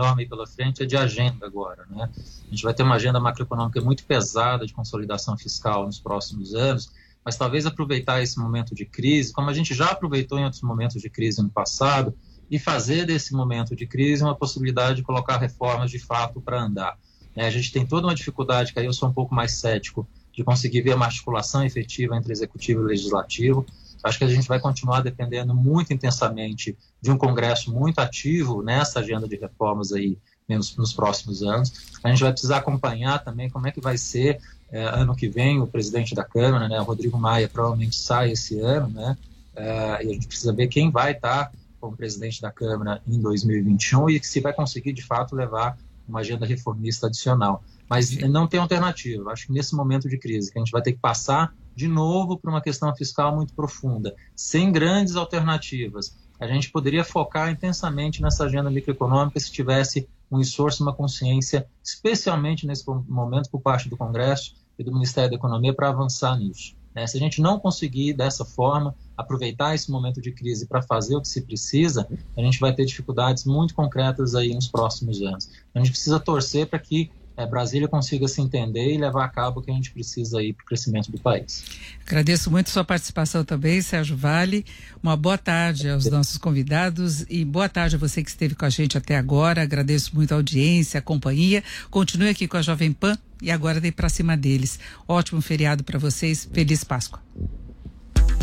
enorme pela frente é de agenda agora. Né? A gente vai ter uma agenda macroeconômica muito pesada de consolidação fiscal nos próximos anos, mas talvez aproveitar esse momento de crise, como a gente já aproveitou em outros momentos de crise no passado, e fazer desse momento de crise uma possibilidade de colocar reformas de fato para andar. É, a gente tem toda uma dificuldade, que aí eu sou um pouco mais cético, de conseguir ver uma articulação efetiva entre executivo e legislativo. Acho que a gente vai continuar dependendo muito intensamente de um Congresso muito ativo nessa agenda de reformas aí nos, nos próximos anos. A gente vai precisar acompanhar também como é que vai ser é, ano que vem o presidente da Câmara, né, Rodrigo Maia, provavelmente sai esse ano, né, é, e a gente precisa ver quem vai estar como presidente da Câmara em 2021 e se vai conseguir de fato levar uma agenda reformista adicional. Mas não tem alternativa. Acho que nesse momento de crise, que a gente vai ter que passar de novo para uma questão fiscal muito profunda, sem grandes alternativas. A gente poderia focar intensamente nessa agenda microeconômica se tivesse um esforço, uma consciência, especialmente nesse momento por parte do Congresso e do Ministério da Economia para avançar nisso. Né? Se a gente não conseguir dessa forma aproveitar esse momento de crise para fazer o que se precisa, a gente vai ter dificuldades muito concretas aí nos próximos anos. A gente precisa torcer para que é, Brasília consiga se entender e levar a cabo o que a gente precisa aí para o crescimento do país. Agradeço muito sua participação também, Sérgio Vale. Uma boa tarde aos nossos convidados e boa tarde a você que esteve com a gente até agora. Agradeço muito a audiência, a companhia. Continue aqui com a Jovem Pan e agora dei para cima deles. Ótimo feriado para vocês. Feliz Páscoa.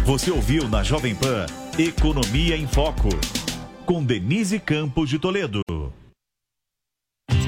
Você ouviu na Jovem Pan Economia em Foco com Denise Campos de Toledo.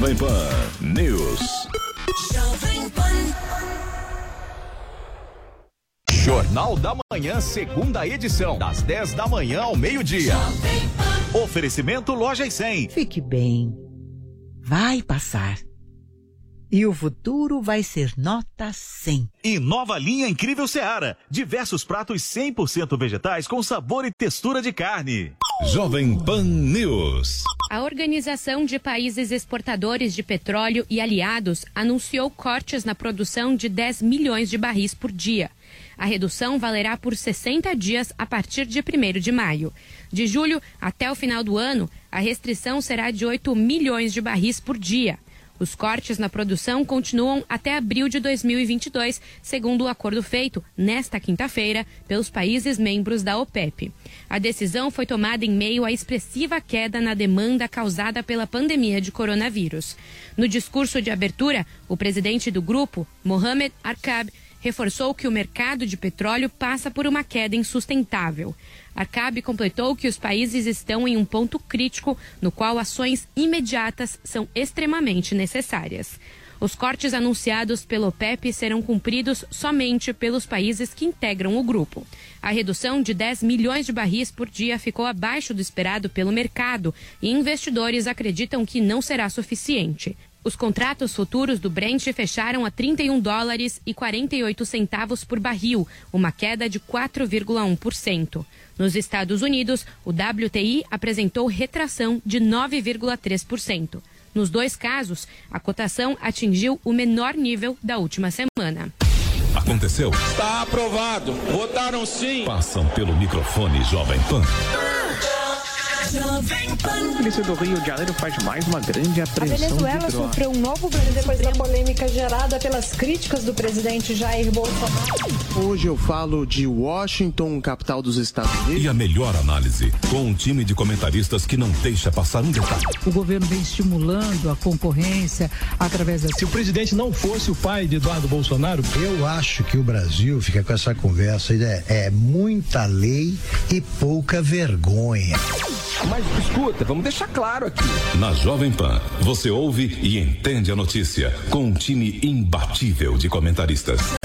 Jovem Pan News. Jornal da Manhã, segunda edição, das 10 da manhã ao meio-dia. Oferecimento Loja e 100. Fique bem. Vai passar. E o futuro vai ser nota 100. E nova linha Incrível Seara. Diversos pratos 100% vegetais com sabor e textura de carne. Jovem Pan News. A Organização de Países Exportadores de Petróleo e Aliados anunciou cortes na produção de 10 milhões de barris por dia. A redução valerá por 60 dias a partir de 1 de maio. De julho até o final do ano, a restrição será de 8 milhões de barris por dia. Os cortes na produção continuam até abril de 2022, segundo o acordo feito nesta quinta-feira pelos países membros da OPEP. A decisão foi tomada em meio à expressiva queda na demanda causada pela pandemia de coronavírus. No discurso de abertura, o presidente do grupo, Mohamed Arkab, reforçou que o mercado de petróleo passa por uma queda insustentável. Arcabe completou que os países estão em um ponto crítico no qual ações imediatas são extremamente necessárias. Os cortes anunciados pelo OPEP serão cumpridos somente pelos países que integram o grupo. A redução de 10 milhões de barris por dia ficou abaixo do esperado pelo mercado e investidores acreditam que não será suficiente. Os contratos futuros do Brent fecharam a 31 dólares e 48 centavos por barril, uma queda de 4,1%. Nos Estados Unidos, o WTI apresentou retração de 9,3%. Nos dois casos, a cotação atingiu o menor nível da última semana. Aconteceu? Está aprovado. Votaram sim. Passam pelo microfone Jovem Pan. A polícia do Rio de Janeiro faz mais uma grande apreensão A Venezuela sofreu um novo grande depois da polêmica gerada pelas críticas do presidente Jair Bolsonaro. Hoje eu falo de Washington, capital dos Estados Unidos. E a melhor análise, com um time de comentaristas que não deixa passar um detalhe. O governo vem estimulando a concorrência através da. Se o presidente não fosse o pai de Eduardo Bolsonaro. Eu acho que o Brasil fica com essa conversa, é, é muita lei e pouca vergonha. Mas escuta, vamos deixar claro aqui. Na Jovem Pan, você ouve e entende a notícia com um time imbatível de comentaristas.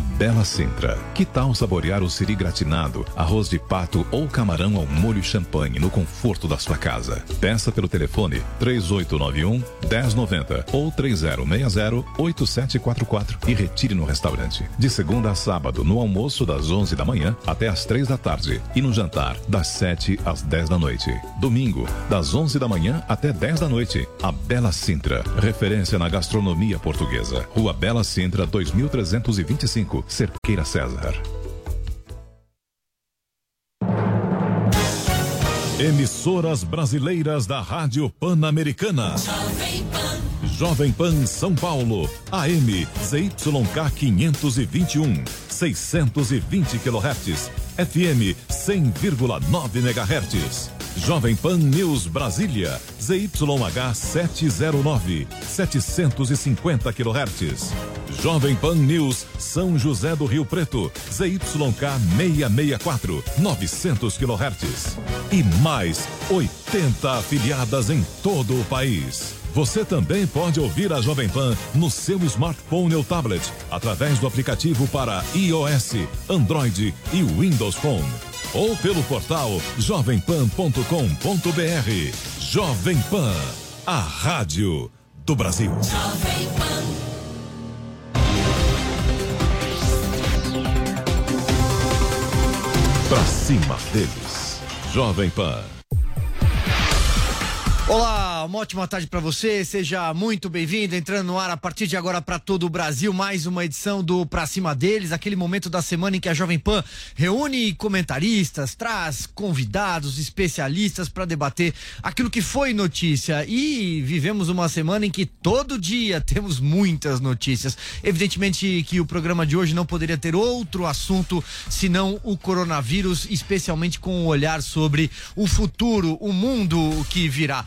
Bela Sintra. Que tal saborear o siri gratinado, arroz de pato ou camarão ao molho champanhe no conforto da sua casa? Peça pelo telefone 3891 1090 ou 3060 8744 e retire no restaurante. De segunda a sábado, no almoço das 11 da manhã até as 3 da tarde e no jantar das 7 às 10 da noite. Domingo, das 11 da manhã até 10 da noite. A Bela Sintra, referência na gastronomia portuguesa. Rua Bela Sintra 2325, Cerqueira César. Emissoras brasileiras da Rádio Pan-Americana. Jovem Pan São Paulo, AM ZYK 521, 620 kHz, FM 100,9 MHz. Jovem Pan News Brasília, ZYH 709, 750 kHz. Jovem Pan News São José do Rio Preto, ZYK 664, 900 kHz. E mais 80 afiliadas em todo o país. Você também pode ouvir a Jovem Pan no seu smartphone ou tablet, através do aplicativo para iOS, Android e Windows Phone. Ou pelo portal jovempan.com.br. Jovem Pan, a rádio do Brasil. Jovem Pan. Pra cima deles. Jovem Pan. Olá, uma ótima tarde para você. Seja muito bem-vindo. Entrando no ar a partir de agora para todo o Brasil, mais uma edição do Pra Cima deles, aquele momento da semana em que a Jovem Pan reúne comentaristas, traz convidados, especialistas para debater aquilo que foi notícia. E vivemos uma semana em que todo dia temos muitas notícias. Evidentemente que o programa de hoje não poderia ter outro assunto senão o coronavírus, especialmente com um olhar sobre o futuro, o mundo que virá.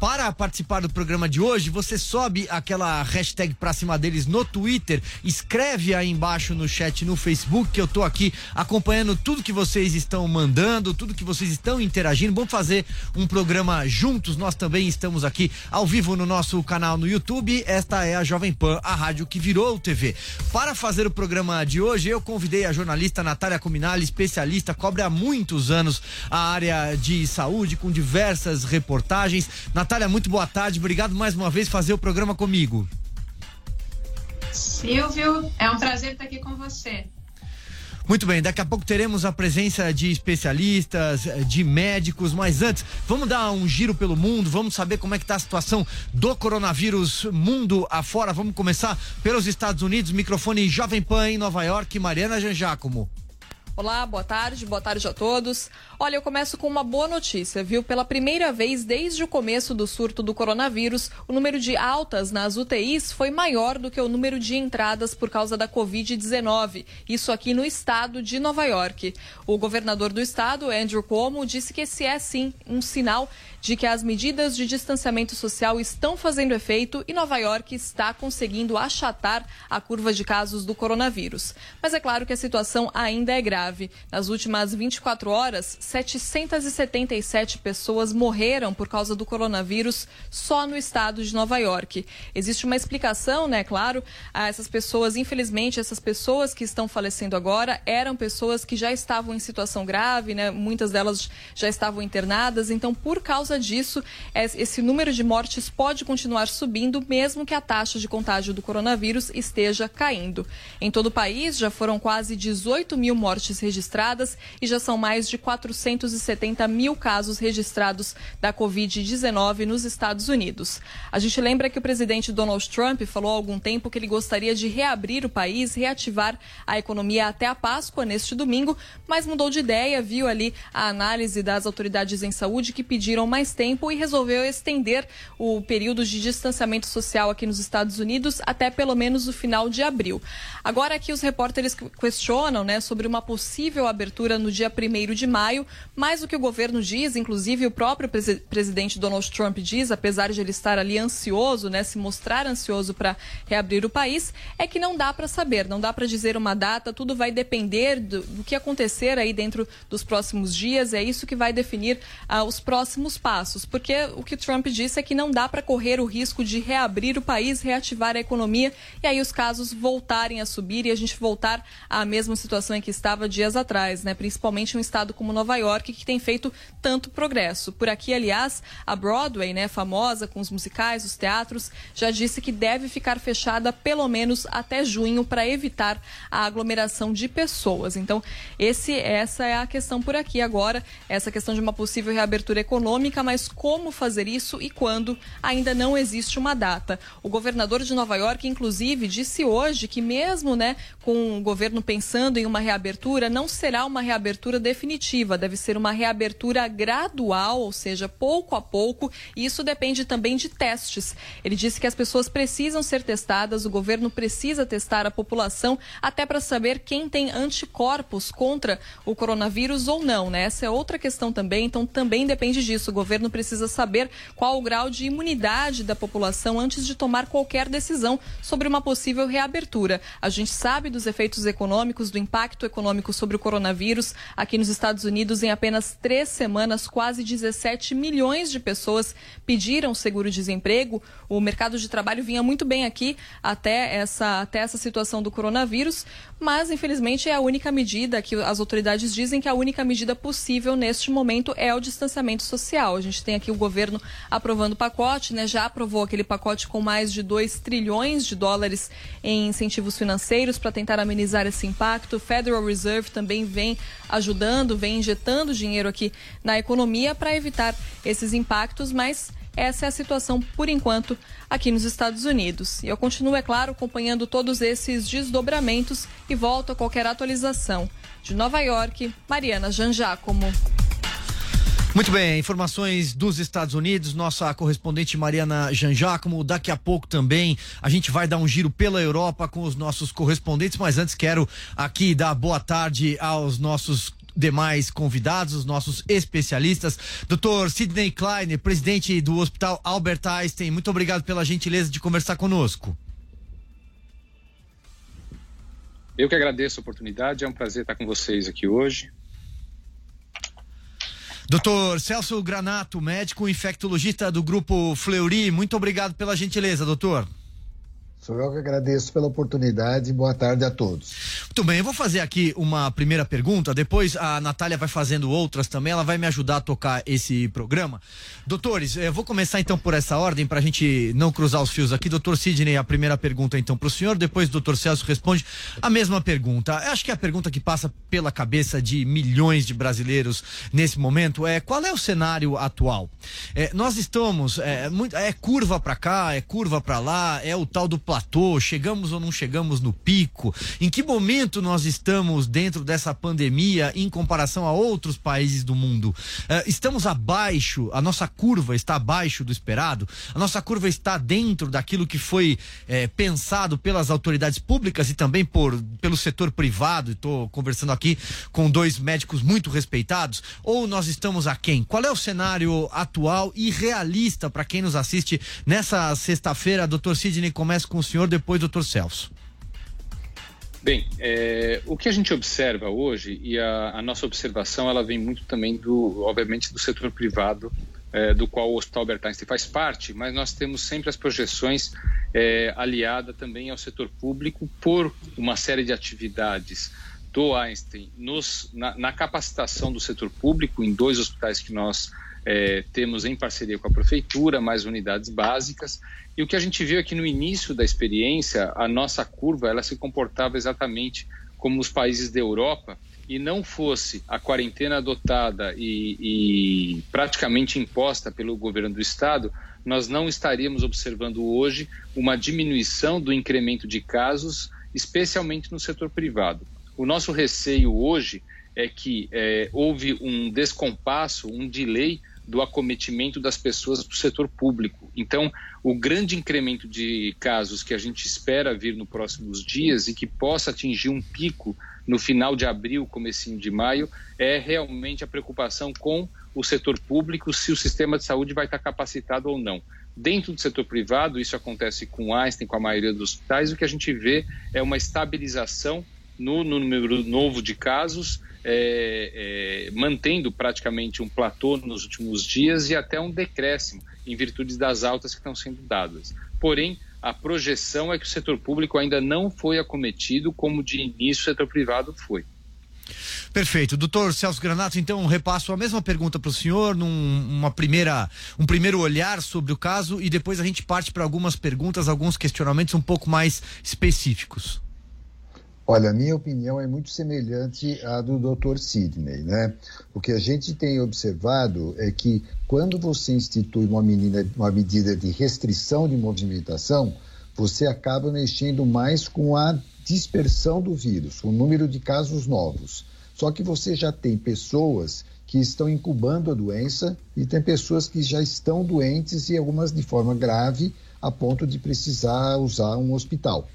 Para participar do programa de hoje, você sobe aquela hashtag pra cima deles no Twitter, escreve aí embaixo no chat no Facebook, que eu tô aqui acompanhando tudo que vocês estão mandando, tudo que vocês estão interagindo. Vamos fazer um programa juntos. Nós também estamos aqui ao vivo no nosso canal no YouTube. Esta é a Jovem Pan, a rádio que virou TV. Para fazer o programa de hoje, eu convidei a jornalista Natália Cominali, especialista, cobre há muitos anos a área de saúde, com diversas reportagens. Natália, muito boa tarde. Obrigado mais uma vez por fazer o programa comigo. Silvio, é um prazer estar aqui com você. Muito bem, daqui a pouco teremos a presença de especialistas, de médicos, mas antes, vamos dar um giro pelo mundo, vamos saber como é que está a situação do coronavírus mundo afora. Vamos começar pelos Estados Unidos, microfone Jovem Pan em Nova York, Mariana Janjacomo. Olá, boa tarde, boa tarde a todos. Olha, eu começo com uma boa notícia, viu? Pela primeira vez desde o começo do surto do coronavírus, o número de altas nas UTIs foi maior do que o número de entradas por causa da Covid-19. Isso aqui no estado de Nova York. O governador do estado, Andrew Cuomo, disse que esse é sim um sinal de que as medidas de distanciamento social estão fazendo efeito e Nova York está conseguindo achatar a curva de casos do coronavírus. Mas é claro que a situação ainda é grave. Nas últimas 24 horas, 777 pessoas morreram por causa do coronavírus só no estado de Nova York. Existe uma explicação, né, claro, a essas pessoas, infelizmente, essas pessoas que estão falecendo agora eram pessoas que já estavam em situação grave, né? Muitas delas já estavam internadas, então por causa disso, esse número de mortes pode continuar subindo, mesmo que a taxa de contágio do coronavírus esteja caindo. Em todo o país, já foram quase 18 mil mortes registradas e já são mais de 470 mil casos registrados da Covid-19 nos Estados Unidos. A gente lembra que o presidente Donald Trump falou há algum tempo que ele gostaria de reabrir o país, reativar a economia até a Páscoa neste domingo, mas mudou de ideia, viu ali a análise das autoridades em saúde que pediram mais mais tempo e resolveu estender o período de distanciamento social aqui nos Estados Unidos até pelo menos o final de abril. Agora aqui os repórteres questionam né, sobre uma possível abertura no dia 1 de maio, mas o que o governo diz, inclusive o próprio presidente Donald Trump diz, apesar de ele estar ali ansioso, né, se mostrar ansioso para reabrir o país, é que não dá para saber, não dá para dizer uma data, tudo vai depender do, do, que acontecer aí dentro dos próximos dias, é isso que vai definir uh, os próximos passos, porque o que Trump disse é que não dá para correr o risco de reabrir o país, reativar a economia e aí os casos voltarem a subir e a gente voltar à mesma situação em que estava dias atrás, né? Principalmente um estado como Nova York, que tem feito tanto progresso. Por aqui, aliás, a Broadway, né, famosa com os musicais, os teatros, já disse que deve ficar fechada pelo menos até junho para evitar a aglomeração de pessoas. Então, esse, essa é a questão por aqui agora, essa questão de uma possível reabertura econômica, mas como fazer isso e quando ainda não existe uma data. O governador de Nova York, inclusive, disse hoje que mesmo, né, com o governo pensando em uma reabertura, não será uma reabertura definitiva, deve ser uma reabertura gradual, ou seja, pouco a pouco, e isso depende também de testes. Ele disse que as pessoas precisam ser testadas, o governo precisa testar a população até para saber quem tem anticorpos contra o coronavírus ou não, né? Essa é outra questão também, então também depende disso. O governo precisa saber qual o grau de imunidade da população antes de tomar qualquer decisão sobre uma possível reabertura. A gente sabe dos efeitos econômicos, do impacto econômico sobre o coronavírus. Aqui nos Estados Unidos, em apenas três semanas, quase 17 milhões de pessoas pediram seguro-desemprego. O mercado de trabalho vinha muito bem aqui até essa, até essa situação do coronavírus, mas infelizmente é a única medida que as autoridades dizem que a única medida possível neste momento é o distanciamento social. A gente tem aqui o governo aprovando o pacote, né? Já aprovou aquele pacote com mais de 2 trilhões de dólares em incentivos financeiros para tentar amenizar esse impacto. O Federal Reserve também vem ajudando, vem injetando dinheiro aqui na economia para evitar esses impactos, mas essa é a situação, por enquanto, aqui nos Estados Unidos. E eu continuo, é claro, acompanhando todos esses desdobramentos e volto a qualquer atualização. De Nova York, Mariana Janjacomo. Muito bem, informações dos Estados Unidos, nossa correspondente Mariana Janjacomo. Daqui a pouco também a gente vai dar um giro pela Europa com os nossos correspondentes, mas antes quero aqui dar boa tarde aos nossos demais convidados, os nossos especialistas. Dr. Sidney Kleiner, presidente do Hospital Albert Einstein, muito obrigado pela gentileza de conversar conosco. Eu que agradeço a oportunidade, é um prazer estar com vocês aqui hoje. Doutor Celso Granato, médico infectologista do grupo Fleury, muito obrigado pela gentileza, doutor. Sou eu que agradeço pela oportunidade e boa tarde a todos. Muito bem, eu vou fazer aqui uma primeira pergunta, depois a Natália vai fazendo outras também, ela vai me ajudar a tocar esse programa. Doutores, eu vou começar então por essa ordem para a gente não cruzar os fios aqui. Doutor Sidney, a primeira pergunta então para o senhor, depois o doutor Celso responde a mesma pergunta. Eu acho que a pergunta que passa pela cabeça de milhões de brasileiros nesse momento é qual é o cenário atual? É, nós estamos, é, muito, é curva para cá, é curva para lá, é o tal do platô? Chegamos ou não chegamos no pico? Em que momento nós estamos dentro dessa pandemia em comparação a outros países do mundo? Uh, estamos abaixo, a nossa curva está abaixo do esperado? A nossa curva está dentro daquilo que foi eh, pensado pelas autoridades públicas e também por, pelo setor privado? Estou conversando aqui com dois médicos muito respeitados. Ou nós estamos aquém? Qual é o cenário atual e realista para quem nos assiste nessa sexta-feira? Doutor Sidney, começa com o senhor, depois doutor Celso. Bem, é, o que a gente observa hoje, e a, a, nossa observação ela vem muito também, do, obviamente, do setor privado, é, do qual o Hospital Albert Einstein faz parte, mas nós temos sempre as projeções é, aliada também ao setor público por uma série de atividades do Einstein nos, na, na capacitação do setor público em dois hospitais que nós é, temos em parceria com a prefeitura, mais unidades básicas. E o que a gente viu aqui no início da experiência, a nossa curva ela se comportava exatamente como os países da Europa e não fosse a quarentena adotada e, e praticamente imposta pelo governo do estado, nós não estaríamos observando hoje uma diminuição do incremento de casos, especialmente no setor privado. O nosso receio hoje é que é, houve um descompasso, um delay do acometimento das pessoas para o setor público. Então, o grande incremento de casos que a gente espera vir nos próximos dias e que possa atingir um pico no final de abril, comecinho de maio, é realmente a preocupação com o setor público, se o sistema de saúde vai estar capacitado ou não. Dentro do setor privado, isso acontece com Einstein, com a maioria dos hospitais, o que a gente vê é uma estabilização no, no número novo de casos, é, é, mantendo praticamente um platô nos últimos dias e até um decréscimo em virtude das altas que estão sendo dadas. Porém, a projeção é que o setor público ainda não foi acometido como de início o setor privado foi. Perfeito. Doutor Celso Granato, então repasso a mesma pergunta para o senhor, num uma primeira, um primeiro olhar sobre o caso e depois a gente parte para algumas perguntas, alguns questionamentos um pouco mais específicos. Olha, a minha opinião é muito semelhante à do Dr. Sidney, né? O que a gente tem observado é que quando você institui uma, menina, uma medida de restrição de movimentação, você acaba mexendo mais com a dispersão do vírus, o número de casos novos. Só que você já tem pessoas que estão incubando a doença e tem pessoas que já estão doentes e algumas de forma grave a ponto de precisar usar um hospital.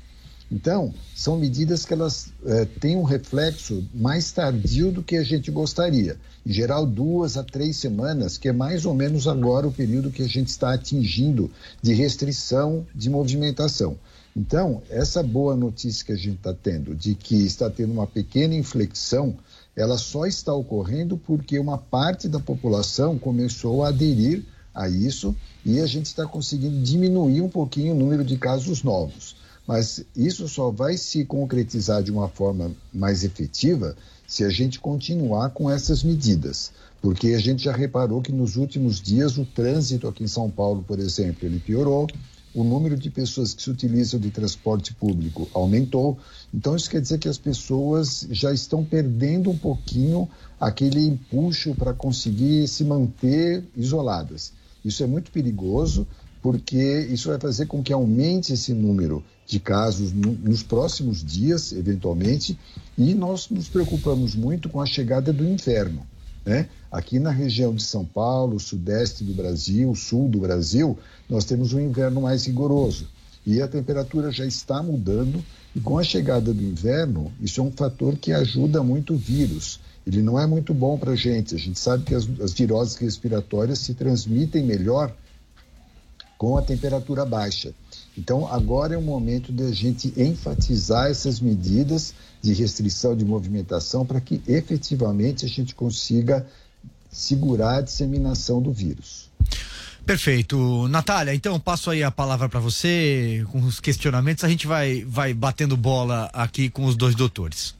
Então, são medidas que elas é, têm um reflexo mais tardio do que a gente gostaria. Em geral, duas a três semanas, que é mais ou menos agora o período que a gente está atingindo de restrição de movimentação. Então, essa boa notícia que a gente está tendo, de que está tendo uma pequena inflexão, ela só está ocorrendo porque uma parte da população começou a aderir a isso e a gente está conseguindo diminuir um pouquinho o número de casos novos. Mas isso só vai se concretizar de uma forma mais efetiva se a gente continuar com essas medidas. Porque a gente já reparou que nos últimos dias o trânsito aqui em São Paulo, por exemplo, ele piorou, o número de pessoas que se utilizam de transporte público aumentou. Então, isso quer dizer que as pessoas já estão perdendo um pouquinho aquele empuxo para conseguir se manter isoladas. Isso é muito perigoso, porque isso vai fazer com que aumente esse número de casos no, nos próximos dias, eventualmente, e nós nos preocupamos muito com a chegada do inverno. Né? Aqui na região de São Paulo, sudeste do Brasil, sul do Brasil, nós temos um inverno mais rigoroso e a temperatura já está mudando. E com a chegada do inverno, isso é um fator que ajuda muito o vírus. Ele não é muito bom para a gente. A gente sabe que as, as viroses respiratórias se transmitem melhor com a temperatura baixa. Então, agora é o momento de a gente enfatizar essas medidas de restrição de movimentação para que efetivamente a gente consiga segurar a disseminação do vírus. Perfeito. Natália, então passo aí a palavra para você com os questionamentos. A gente vai, vai batendo bola aqui com os dois doutores.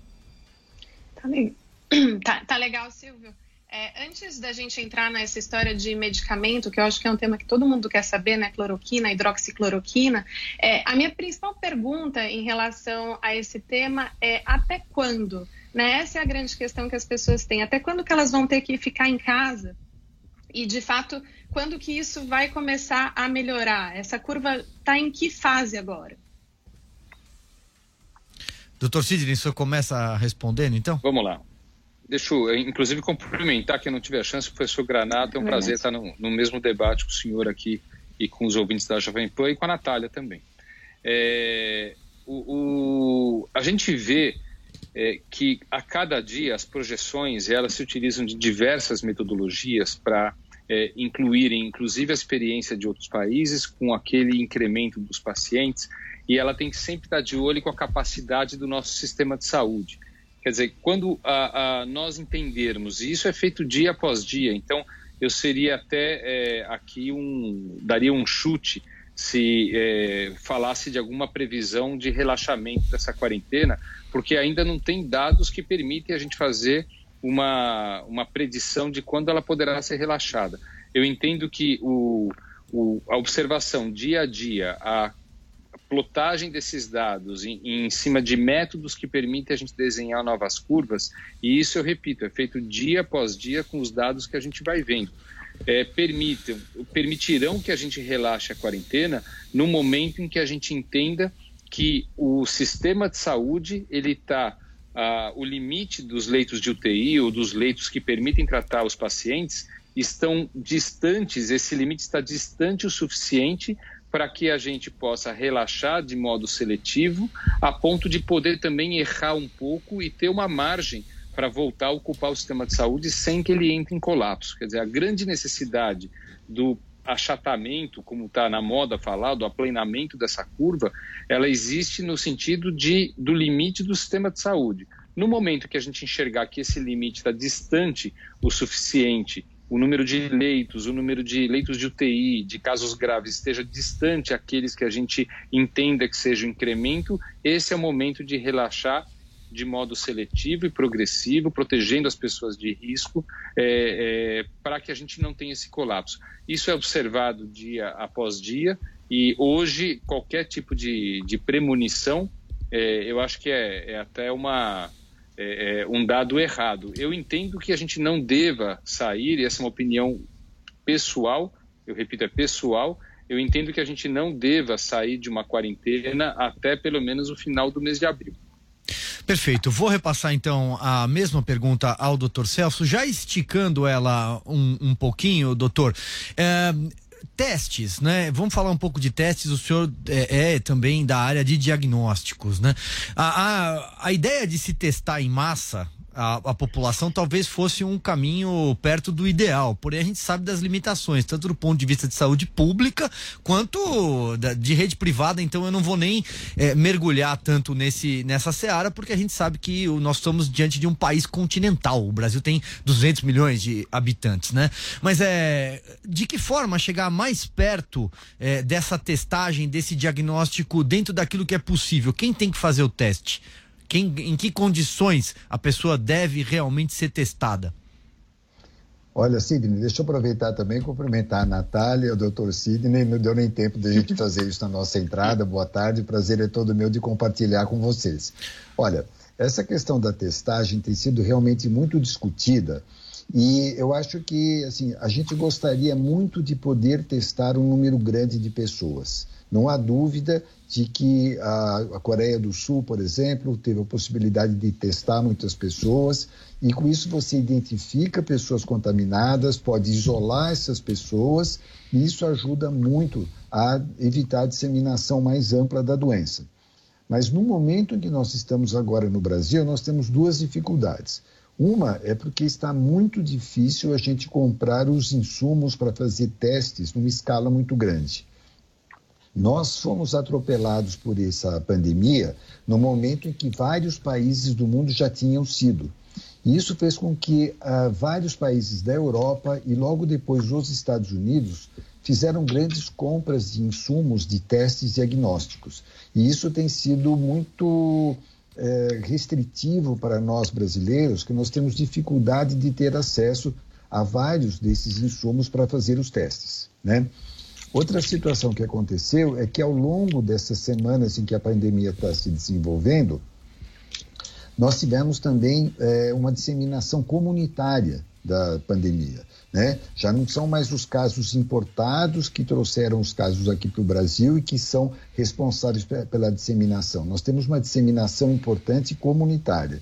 Tá, tá, tá legal, Silvio. É, antes da gente entrar nessa história de medicamento, que eu acho que é um tema que todo mundo quer saber, né? Cloroquina, hidroxicloroquina. É, a minha principal pergunta em relação a esse tema é até quando? Né? Essa é a grande questão que as pessoas têm. Até quando que elas vão ter que ficar em casa? E, de fato, quando que isso vai começar a melhorar? Essa curva está em que fase agora? Doutor Sidney, o senhor começa respondendo, então? Vamos lá. Deixa eu, inclusive, cumprimentar quem não tiver a chance, o professor Granato. É um prazer estar no, no, mesmo debate com o senhor aqui e com os ouvintes da Jovem Pan e com a Natália também. É, o, o, a gente vê é, que a cada dia as projeções elas se utilizam de diversas metodologias para é, incluírem, inclusive, a experiência de outros países com aquele incremento dos pacientes e ela tem que sempre estar de olho com a capacidade do nosso sistema de saúde. Quer dizer, quando a, a, nós entendermos, e isso é feito dia após dia, então eu seria até é, aqui um. daria um chute se é, falasse de alguma previsão de relaxamento dessa quarentena, porque ainda não tem dados que permitem a gente fazer uma, uma predição de quando ela poderá ser relaxada. Eu entendo que o, o, a observação dia a dia, a plotagem desses dados em, em, cima de métodos que permitem a gente desenhar novas curvas, e isso eu repito, é feito dia após dia com os dados que a gente vai vendo. É, permitam, permitirão que a gente relaxe a quarentena no momento em que a gente entenda que o sistema de saúde ele está ah, o limite dos leitos de UTI ou dos leitos que permitem tratar os pacientes estão distantes, esse limite está distante o suficiente para que a gente possa relaxar de modo seletivo, a ponto de poder também errar um pouco e ter uma margem para voltar a ocupar o sistema de saúde sem que ele entre em colapso. Quer dizer, a grande necessidade do achatamento, como está na moda falar, do aplanamento dessa curva, ela existe no sentido de, do limite do sistema de saúde. No momento que a gente enxergar que esse limite está distante o suficiente, o número de leitos, o número de leitos de UTI, de casos graves, esteja distante aqueles que a gente entenda que seja um incremento, esse é o momento de relaxar de modo seletivo e progressivo, protegendo as pessoas de risco, é, é, para que a gente não tenha esse colapso. Isso é observado dia após dia e hoje qualquer tipo de, de premonição, é, eu acho que é, é até uma é, é, um dado errado. Eu entendo que a gente não deva sair, e essa é uma opinião pessoal, eu repito, é pessoal, eu entendo que a gente não deva sair de uma quarentena até pelo menos o final do mês de abril. Perfeito. Vou repassar então a mesma pergunta ao doutor Celso, já esticando ela um, um pouquinho, doutor. É, testes, né? Vamos falar um pouco de testes. O senhor é, é também da área de diagnósticos, né? A, a, a ideia de se testar em massa a, a, população talvez fosse um caminho perto do ideal, porém a gente sabe das limitações, tanto do ponto de vista de saúde pública quanto da, de rede privada, então eu não vou nem é, mergulhar tanto nesse, nessa seara, porque a gente sabe que o, nós estamos diante de um país continental, o Brasil tem 200 milhões de habitantes, né? Mas é, de que forma chegar mais perto é, dessa testagem, desse diagnóstico dentro daquilo que é possível? Quem tem que fazer o teste? Quem, em que condições a pessoa deve realmente ser testada? Olha, Sidney, deixa eu aproveitar também e cumprimentar a Natália, o doutor Sidney. Não deu nem tempo de a gente fazer isso na nossa entrada. Boa tarde, prazer é todo meu de compartilhar com vocês. Olha, essa questão da testagem tem sido realmente muito discutida e eu acho que assim, a gente gostaria muito de poder testar um número grande de pessoas. Não há dúvida de que a, Coreia do Sul, por exemplo, teve a possibilidade de testar muitas pessoas e com isso você identifica pessoas contaminadas, pode isolar essas pessoas e isso ajuda muito a evitar a disseminação mais ampla da doença. Mas no momento em que nós estamos agora no Brasil, nós temos duas dificuldades. Uma é porque está muito difícil a gente comprar os insumos para fazer testes numa escala muito grande. Nós fomos atropelados por essa pandemia no momento em que vários países do mundo já tinham sido. E isso fez com que uh, vários países da Europa e logo depois os Estados Unidos fizeram grandes compras de insumos de testes diagnósticos. E isso tem sido muito é, restritivo para nós brasileiros, que nós temos dificuldade de ter acesso a vários desses insumos para fazer os testes. Né? Outra situação que aconteceu é que ao longo dessas semanas em que a pandemia está se desenvolvendo, nós tivemos também é, uma disseminação comunitária da pandemia. Né? Já não são mais os casos importados que trouxeram os casos aqui para o Brasil e que são responsáveis pela disseminação. Nós temos uma disseminação importante comunitária.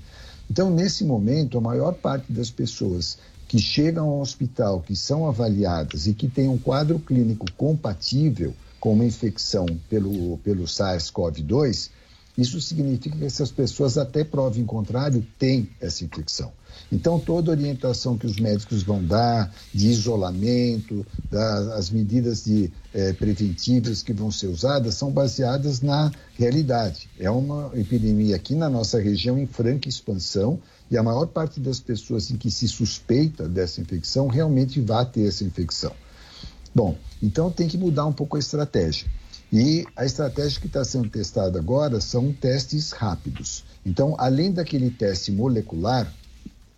Então, nesse momento, a maior parte das pessoas que chegam ao hospital, que são avaliadas e que têm um quadro clínico compatível com uma infecção pelo, pelo SARS-CoV-2, isso significa que essas pessoas, até prova em contrário, têm essa infecção. Então, toda orientação que os médicos vão dar de isolamento, das medidas de, eh, preventivas que vão ser usadas, são baseadas na realidade. É uma epidemia aqui na nossa região em franca expansão e a maior parte das pessoas em que se suspeita dessa infecção realmente vai ter essa infecção. Bom, então tem que mudar um pouco a estratégia. E a estratégia que está sendo testada agora são testes rápidos. Então, além daquele teste molecular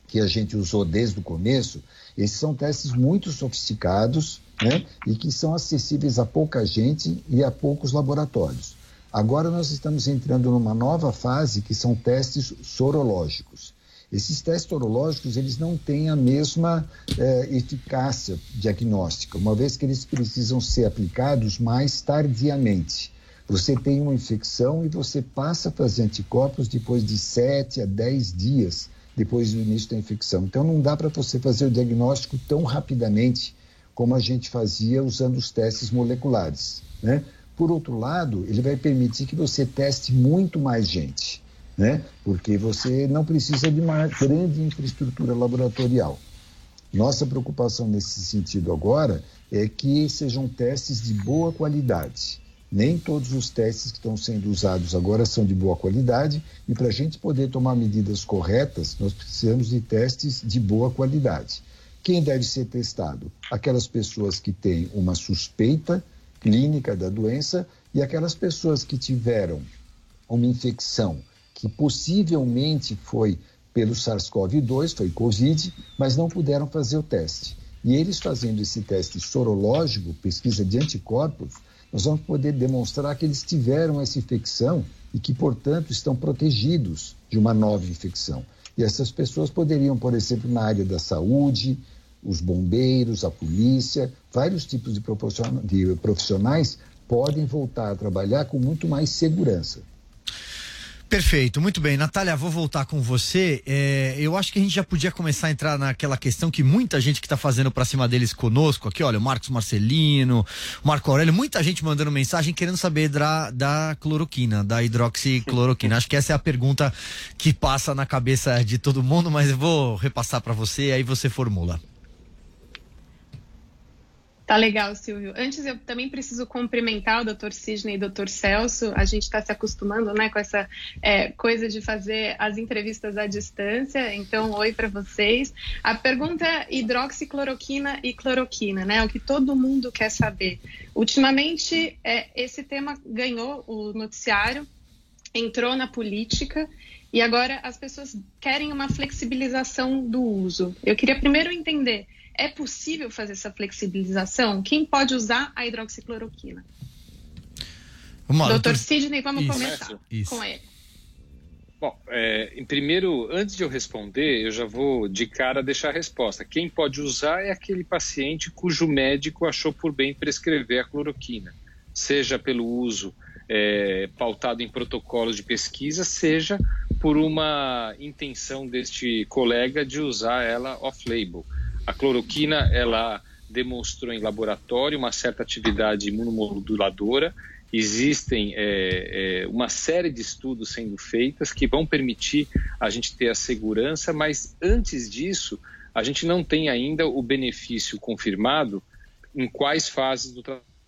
que a gente usou desde o começo, esses são testes muito sofisticados né, e que são acessíveis a pouca gente e a poucos laboratórios. Agora nós estamos entrando numa nova fase que são testes sorológicos. Esses testes sorológicos eles não têm a mesma eh, eficácia diagnóstica, uma vez que eles precisam ser aplicados mais tardiamente. Você tem uma infecção e você passa a fazer anticorpos depois de 7 a 10 dias depois do início da infecção. Então não dá para você fazer o diagnóstico tão rapidamente como a gente fazia usando os testes moleculares, né? Por outro lado, ele vai permitir que você teste muito mais gente, né? Porque você não precisa de uma grande infraestrutura laboratorial. Nossa preocupação nesse sentido agora é que sejam testes de boa qualidade. Nem todos os testes que estão sendo usados agora são de boa qualidade e para a gente poder tomar medidas corretas, nós precisamos de testes de boa qualidade. Quem deve ser testado? Aquelas pessoas que têm uma suspeita clínica da doença e aquelas pessoas que tiveram uma infecção que possivelmente foi pelo SARS-CoV-2, foi Covid, mas não puderam fazer o teste. E eles fazendo esse teste sorológico, pesquisa de anticorpos, nós vamos poder demonstrar que eles tiveram essa infecção e que, portanto, estão protegidos de uma nova infecção. E essas pessoas poderiam, por exemplo, na área da saúde, os bombeiros, a polícia, vários tipos de profissionais podem voltar a trabalhar com muito mais segurança. Perfeito, muito bem. Natália, vou voltar com você. É, eu acho que a gente já podia começar a entrar naquela questão que muita gente que está fazendo para cima deles conosco aqui, olha, o Marcos Marcelino, o Marco Aurélio, muita gente mandando mensagem querendo saber da, da cloroquina, da hidroxicloroquina. acho que essa é a pergunta que passa na cabeça de todo mundo, mas eu vou repassar para você, aí você formula. Tá legal, Silvio. Antes, eu também preciso cumprimentar o Dr. Sidney e o Dr. Celso. A gente está se acostumando né, com essa é, coisa de fazer as entrevistas à distância. Então, oi para vocês. A pergunta é hidroxicloroquina e cloroquina, né? O que todo mundo quer saber. Ultimamente, é, esse tema ganhou o noticiário, entrou na política e agora as pessoas querem uma flexibilização do uso. Eu queria primeiro entender é possível fazer essa flexibilização? Quem pode usar a hidroxicloroquina? Vamos lá, doutor, doutor Sidney, vamos Isso. começar Isso. com ele. Bom, é, em primeiro, antes de eu responder, eu já vou de cara deixar a resposta. Quem pode usar é aquele paciente cujo médico achou por bem prescrever a cloroquina, seja pelo uso é, pautado em protocolos de pesquisa, seja por uma intenção deste colega de usar ela off-label. A cloroquina, ela demonstrou em laboratório uma certa atividade imunomoduladora. Existem é, é, uma série de estudos sendo feitas que vão permitir a gente ter a segurança, mas antes disso, a gente não tem ainda o benefício confirmado em quais fases do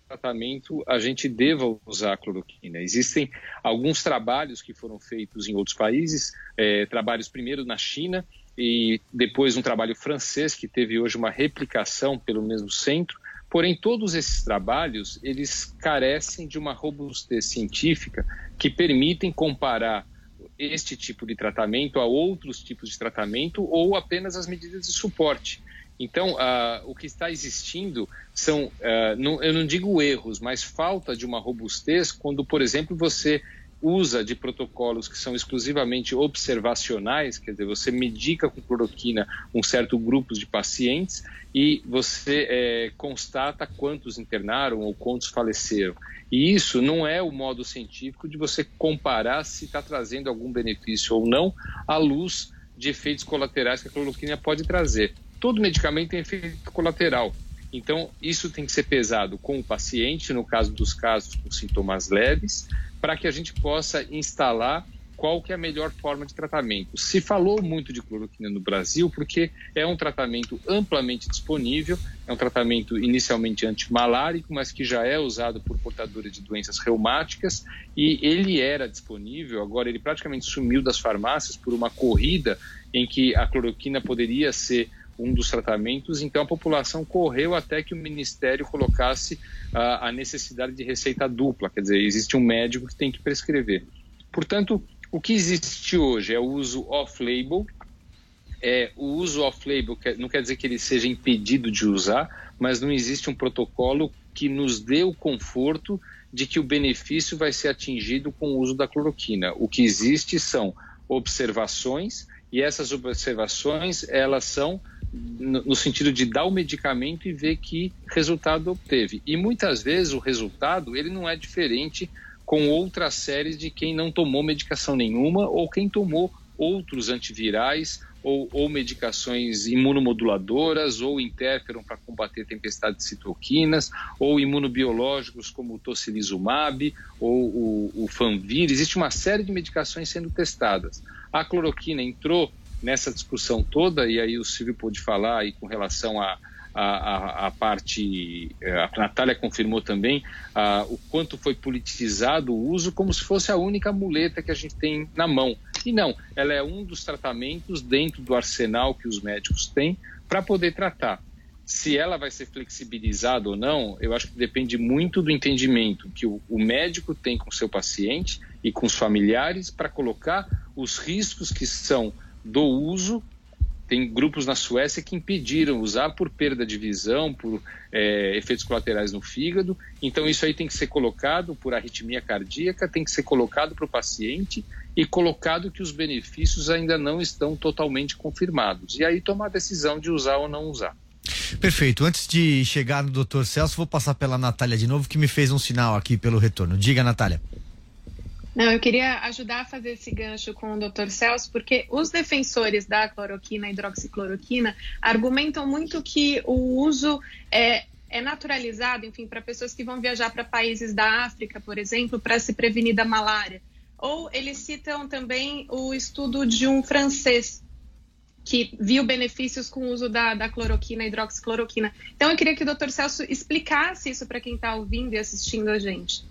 tratamento a gente deva usar a cloroquina. Existem alguns trabalhos que foram feitos em outros países, é, trabalhos primeiro na China, e depois um trabalho francês que teve hoje uma replicação pelo mesmo centro. Porém, todos esses trabalhos, eles carecem de uma robustez científica que permitem comparar este tipo de tratamento a outros tipos de tratamento ou apenas as medidas de suporte. Então, uh, o que está existindo são, uh, não, eu não digo erros, mas falta de uma robustez quando, por exemplo, você usa de protocolos que são exclusivamente observacionais, quer dizer, você medica com cloroquina um certo grupo de pacientes e você é, constata quantos internaram ou quantos faleceram. E isso não é o modo científico de você comparar se está trazendo algum benefício ou não à luz de efeitos colaterais que a cloroquina pode trazer. Todo medicamento tem efeito colateral. Então, isso tem que ser pesado com o paciente, no caso dos casos com sintomas leves, para que a gente possa instalar qual que é a melhor forma de tratamento. Se falou muito de cloroquina no Brasil porque é um tratamento amplamente disponível, é um tratamento inicialmente antimalárico, mas que já é usado por portadores de doenças reumáticas e ele era disponível, agora ele praticamente sumiu das farmácias por uma corrida em que a cloroquina poderia ser um dos tratamentos, então a população correu até que o Ministério colocasse uh, a necessidade de receita dupla, quer dizer, existe um médico que tem que prescrever. Portanto, o que existe hoje é o uso off-label. É, o uso off-label não quer dizer que ele seja impedido de usar, mas não existe um protocolo que nos dê o conforto de que o benefício vai ser atingido com o uso da cloroquina. O que existe são observações e essas observações elas são no sentido de dar o medicamento e ver que resultado obteve. E muitas vezes o resultado ele não é diferente com outras séries de quem não tomou medicação nenhuma ou quem tomou outros antivirais ou, ou medicações imunomoduladoras, ou interferon para combater tempestades de citoquinas, ou imunobiológicos como o tocilizumab, ou o, o Fanvir. Existe uma série de medicações sendo testadas. A cloroquina entrou nessa discussão toda, e aí o Silvio pôde falar aí com relação a a, a, a, parte, eh, a Natália confirmou também a, o quanto foi politizado o uso como se fosse a única muleta que a gente tem na mão. E não, ela é um dos tratamentos dentro do arsenal que os médicos têm para poder tratar. Se ela vai ser flexibilizada ou não, eu acho que depende muito do entendimento que o, o médico tem com o seu paciente e com os familiares para colocar os riscos que são do uso tem grupos na Suécia que impediram usar por perda de visão, por é, efeitos colaterais no fígado. Então, isso aí tem que ser colocado por arritmia cardíaca, tem que ser colocado para o paciente e colocado que os benefícios ainda não estão totalmente confirmados. E aí tomar a decisão de usar ou não usar. Perfeito. Antes de chegar no Dr. Celso, vou passar pela Natália de novo, que me fez um sinal aqui pelo retorno. Diga, Natália. Não, eu queria ajudar a fazer esse gancho com o Dr. Celso, porque os defensores da cloroquina e hidroxicloroquina argumentam muito que o uso é, é naturalizado, enfim, para pessoas que vão viajar para países da África, por exemplo, para se prevenir da malária. Ou eles citam também o estudo de um francês que viu benefícios com o uso da, da cloroquina e hidroxicloroquina. Então, eu queria que o Dr. Celso explicasse isso para quem está ouvindo e assistindo a gente.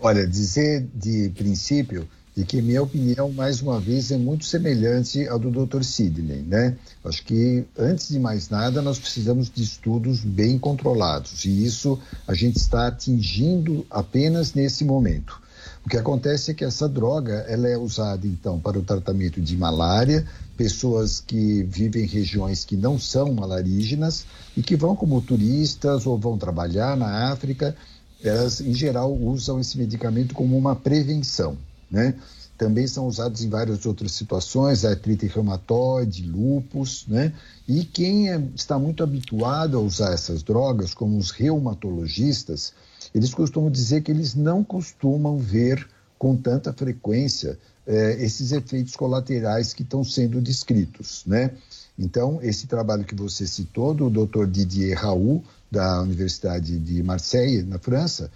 Olha, dizer de princípio de que minha opinião, mais uma vez, é muito semelhante ao do Dr. Sidney, né? Acho que, antes de mais nada, nós precisamos de estudos bem controlados, e isso a gente está atingindo apenas nesse momento. O que acontece é que essa droga, ela é usada, então, para o tratamento de malária, pessoas que vivem em regiões que não são malarígenas e que vão como turistas ou vão trabalhar na África elas em geral usam esse medicamento como uma prevenção, né? Também são usados em várias outras situações, artrite reumatoide, lupus, né? E quem é, está muito habituado a usar essas drogas, como os reumatologistas, eles costumam dizer que eles não costumam ver com tanta frequência eh, esses efeitos colaterais que estão sendo descritos, né? Então, esse trabalho que você citou, do Dr. Didier Raoult, da Universidade de Marseille, na França,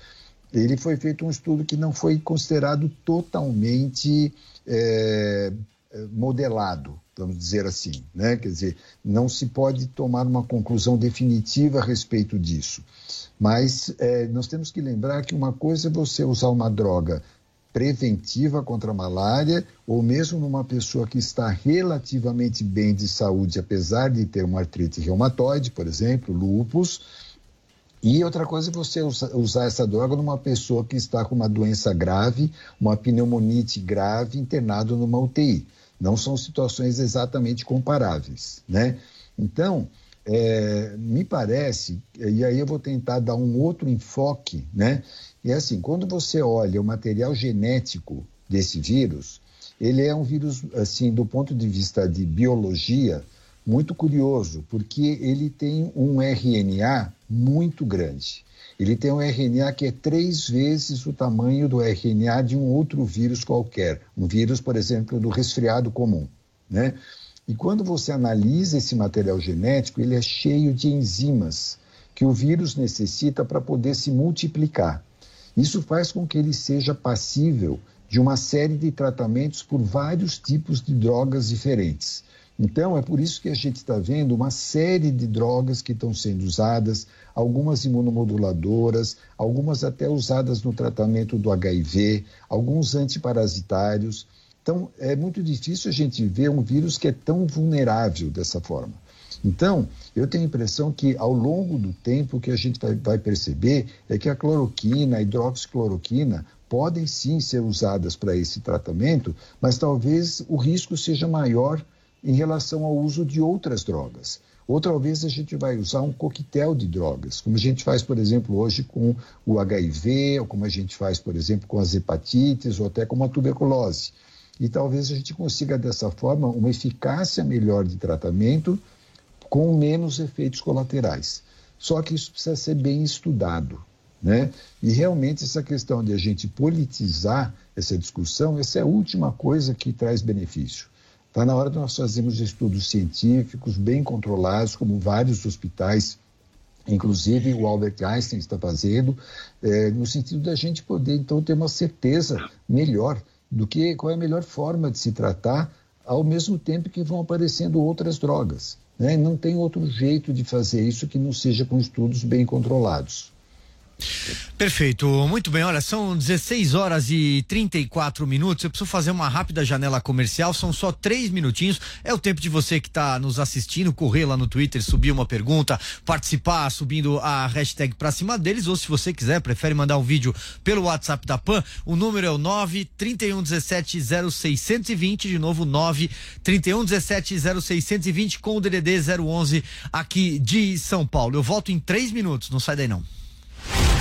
ele foi feito um estudo que não foi considerado totalmente é, modelado, vamos dizer assim, né? Quer dizer, não se pode tomar uma conclusão definitiva a respeito disso. Mas é, nós temos que lembrar que uma coisa é você usar uma droga preventiva contra a malária, ou mesmo numa pessoa que está relativamente bem de saúde, apesar de ter uma artrite reumatoide, por exemplo, lúpus. E outra coisa é você usar essa droga numa pessoa que está com uma doença grave, uma pneumonite grave, internado numa UTI. Não são situações exatamente comparáveis, né? Então, é, me parece, e aí eu vou tentar dar um outro enfoque, né? E é assim, quando você olha o material genético desse vírus, ele é um vírus, assim, do ponto de vista de biologia, muito curioso, porque ele tem um RNA muito grande. Ele tem um RNA que é três vezes o tamanho do RNA de um outro vírus qualquer, um vírus, por exemplo, do resfriado comum, né? E quando você analisa esse material genético, ele é cheio de enzimas que o vírus necessita para poder se multiplicar. Isso faz com que ele seja passível de uma série de tratamentos por vários tipos de drogas diferentes. Então, é por isso que a gente está vendo uma série de drogas que estão sendo usadas, algumas imunomoduladoras, algumas até usadas no tratamento do HIV, alguns antiparasitários. Então, é muito difícil a gente ver um vírus que é tão vulnerável dessa forma. Então, eu tenho a impressão que ao longo do tempo o que a gente vai perceber é que a cloroquina, a hidroxicloroquina, podem sim ser usadas para esse tratamento, mas talvez o risco seja maior em relação ao uso de outras drogas. Outra vez a gente vai usar um coquetel de drogas, como a gente faz, por exemplo, hoje com o HIV, ou como a gente faz, por exemplo, com as hepatites, ou até com a tuberculose. E talvez a gente consiga, dessa forma, uma eficácia melhor de tratamento com menos efeitos colaterais. Só que isso precisa ser bem estudado. Né? E realmente essa questão de a gente politizar essa discussão, essa é a última coisa que traz benefício. Está na hora de nós fazermos estudos científicos bem controlados, como vários hospitais, inclusive o Albert Einstein está fazendo, é, no sentido da gente poder, então, ter uma certeza melhor do que qual é a melhor forma de se tratar, ao mesmo tempo que vão aparecendo outras drogas. Né? Não tem outro jeito de fazer isso que não seja com estudos bem controlados. Perfeito, muito bem. Olha, são 16 horas e 34 minutos. Eu preciso fazer uma rápida janela comercial, são só três minutinhos. É o tempo de você que está nos assistindo correr lá no Twitter, subir uma pergunta, participar subindo a hashtag pra cima deles, ou se você quiser, prefere mandar um vídeo pelo WhatsApp da PAN, o número é o 9 31 17 0620, de novo 9 31 17 0620 com o DDD 011 aqui de São Paulo. Eu volto em três minutos, não sai daí não.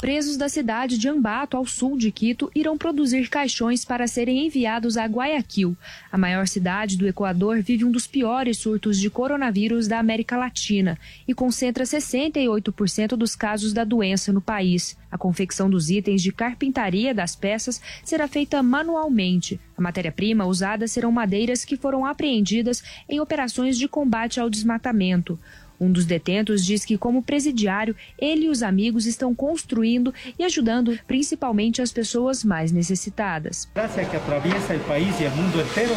Presos da cidade de Ambato, ao sul de Quito, irão produzir caixões para serem enviados a Guayaquil. A maior cidade do Equador vive um dos piores surtos de coronavírus da América Latina e concentra 68% dos casos da doença no país. A confecção dos itens de carpintaria das peças será feita manualmente. A matéria-prima usada serão madeiras que foram apreendidas em operações de combate ao desmatamento. Um dos detentos diz que, como presidiário, ele e os amigos estão construindo e ajudando principalmente as pessoas mais necessitadas. Graça que atraviesa o país e o mundo inteiro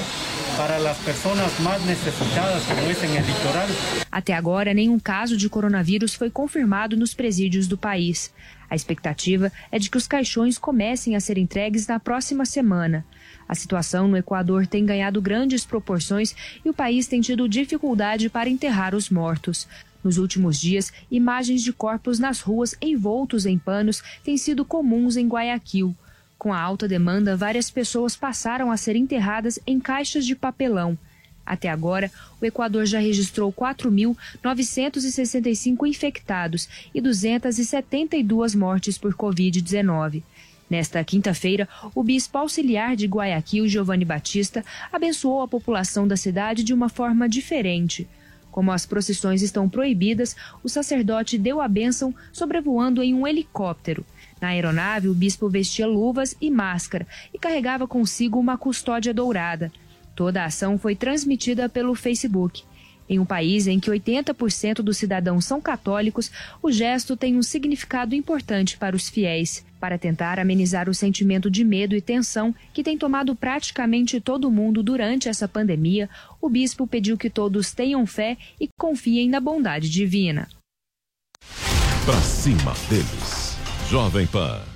para as pessoas mais necessitadas, como litoral. Até agora, nenhum caso de coronavírus foi confirmado nos presídios do país. A expectativa é de que os caixões comecem a ser entregues na próxima semana. A situação no Equador tem ganhado grandes proporções e o país tem tido dificuldade para enterrar os mortos. Nos últimos dias, imagens de corpos nas ruas envoltos em panos têm sido comuns em Guayaquil. Com a alta demanda, várias pessoas passaram a ser enterradas em caixas de papelão. Até agora, o Equador já registrou 4.965 infectados e 272 mortes por Covid-19. Nesta quinta-feira, o bispo auxiliar de Guayaquil, Giovanni Batista, abençoou a população da cidade de uma forma diferente. Como as procissões estão proibidas, o sacerdote deu a bênção sobrevoando em um helicóptero. Na aeronave, o bispo vestia luvas e máscara e carregava consigo uma custódia dourada. Toda a ação foi transmitida pelo Facebook. Em um país em que 80% dos cidadãos são católicos, o gesto tem um significado importante para os fiéis. Para tentar amenizar o sentimento de medo e tensão que tem tomado praticamente todo mundo durante essa pandemia, o bispo pediu que todos tenham fé e confiem na bondade divina. Pra cima deles. Jovem Pan.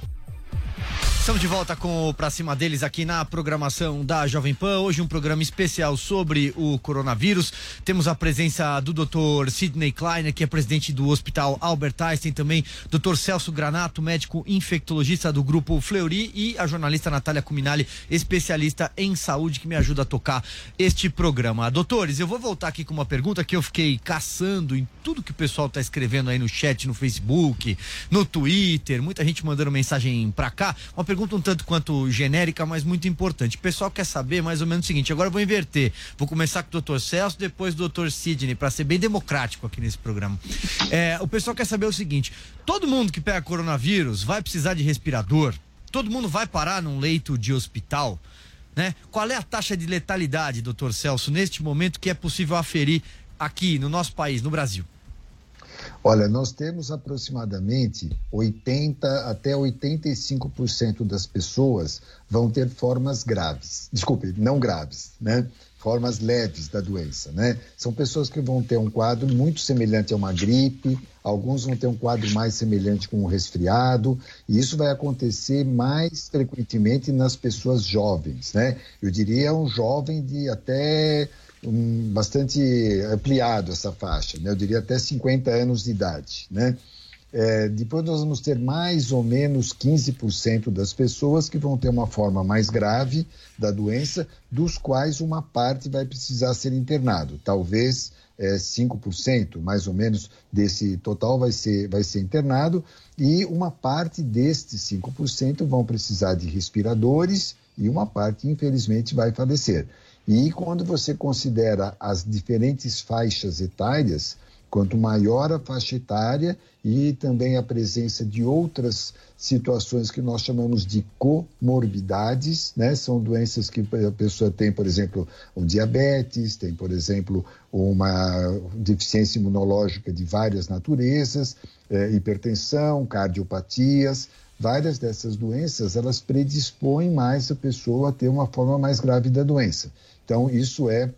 Estamos de volta com o Pra Cima deles aqui na programação da Jovem Pan. Hoje um programa especial sobre o coronavírus. Temos a presença do Dr. Sidney Kleiner, que é presidente do Hospital Albert Einstein, também Dr. Celso Granato, médico infectologista do grupo Fleury e a jornalista Natália Cuminali, especialista em saúde, que me ajuda a tocar este programa. Doutores, eu vou voltar aqui com uma pergunta que eu fiquei caçando em tudo que o pessoal está escrevendo aí no chat, no Facebook, no Twitter, muita gente mandando mensagem para cá. Uma pergunta um tanto quanto genérica, mas muito importante. O pessoal quer saber mais ou menos o seguinte: agora eu vou inverter. Vou começar com o doutor Celso, depois o doutor Sidney, para ser bem democrático aqui nesse programa. É, o pessoal quer saber o seguinte: todo mundo que pega coronavírus vai precisar de respirador? Todo mundo vai parar num leito de hospital? Né? Qual é a taxa de letalidade, doutor Celso, neste momento que é possível aferir aqui no nosso país, no Brasil? Olha, nós temos aproximadamente 80 até 85% das pessoas vão ter formas graves. Desculpe, não graves, né? Formas leves da doença, né? São pessoas que vão ter um quadro muito semelhante a uma gripe, alguns vão ter um quadro mais semelhante com um resfriado, e isso vai acontecer mais frequentemente nas pessoas jovens, né? Eu diria um jovem de até um, bastante ampliado essa faixa, né? eu diria até 50 anos de idade. Né? É, depois nós vamos ter mais ou menos 15% das pessoas que vão ter uma forma mais grave da doença, dos quais uma parte vai precisar ser internado. Talvez é, 5%, mais ou menos, desse total vai ser, vai ser internado, e uma parte destes 5% vão precisar de respiradores e uma parte, infelizmente, vai falecer. E quando você considera as diferentes faixas etárias, quanto maior a faixa etária e também a presença de outras situações que nós chamamos de comorbidades, né? São doenças que a pessoa tem, por exemplo, um diabetes, tem, por exemplo, uma deficiência imunológica de várias naturezas, é, hipertensão, cardiopatias, várias dessas doenças, elas predispõem mais a pessoa a ter uma forma mais grave da doença. Então, isso é,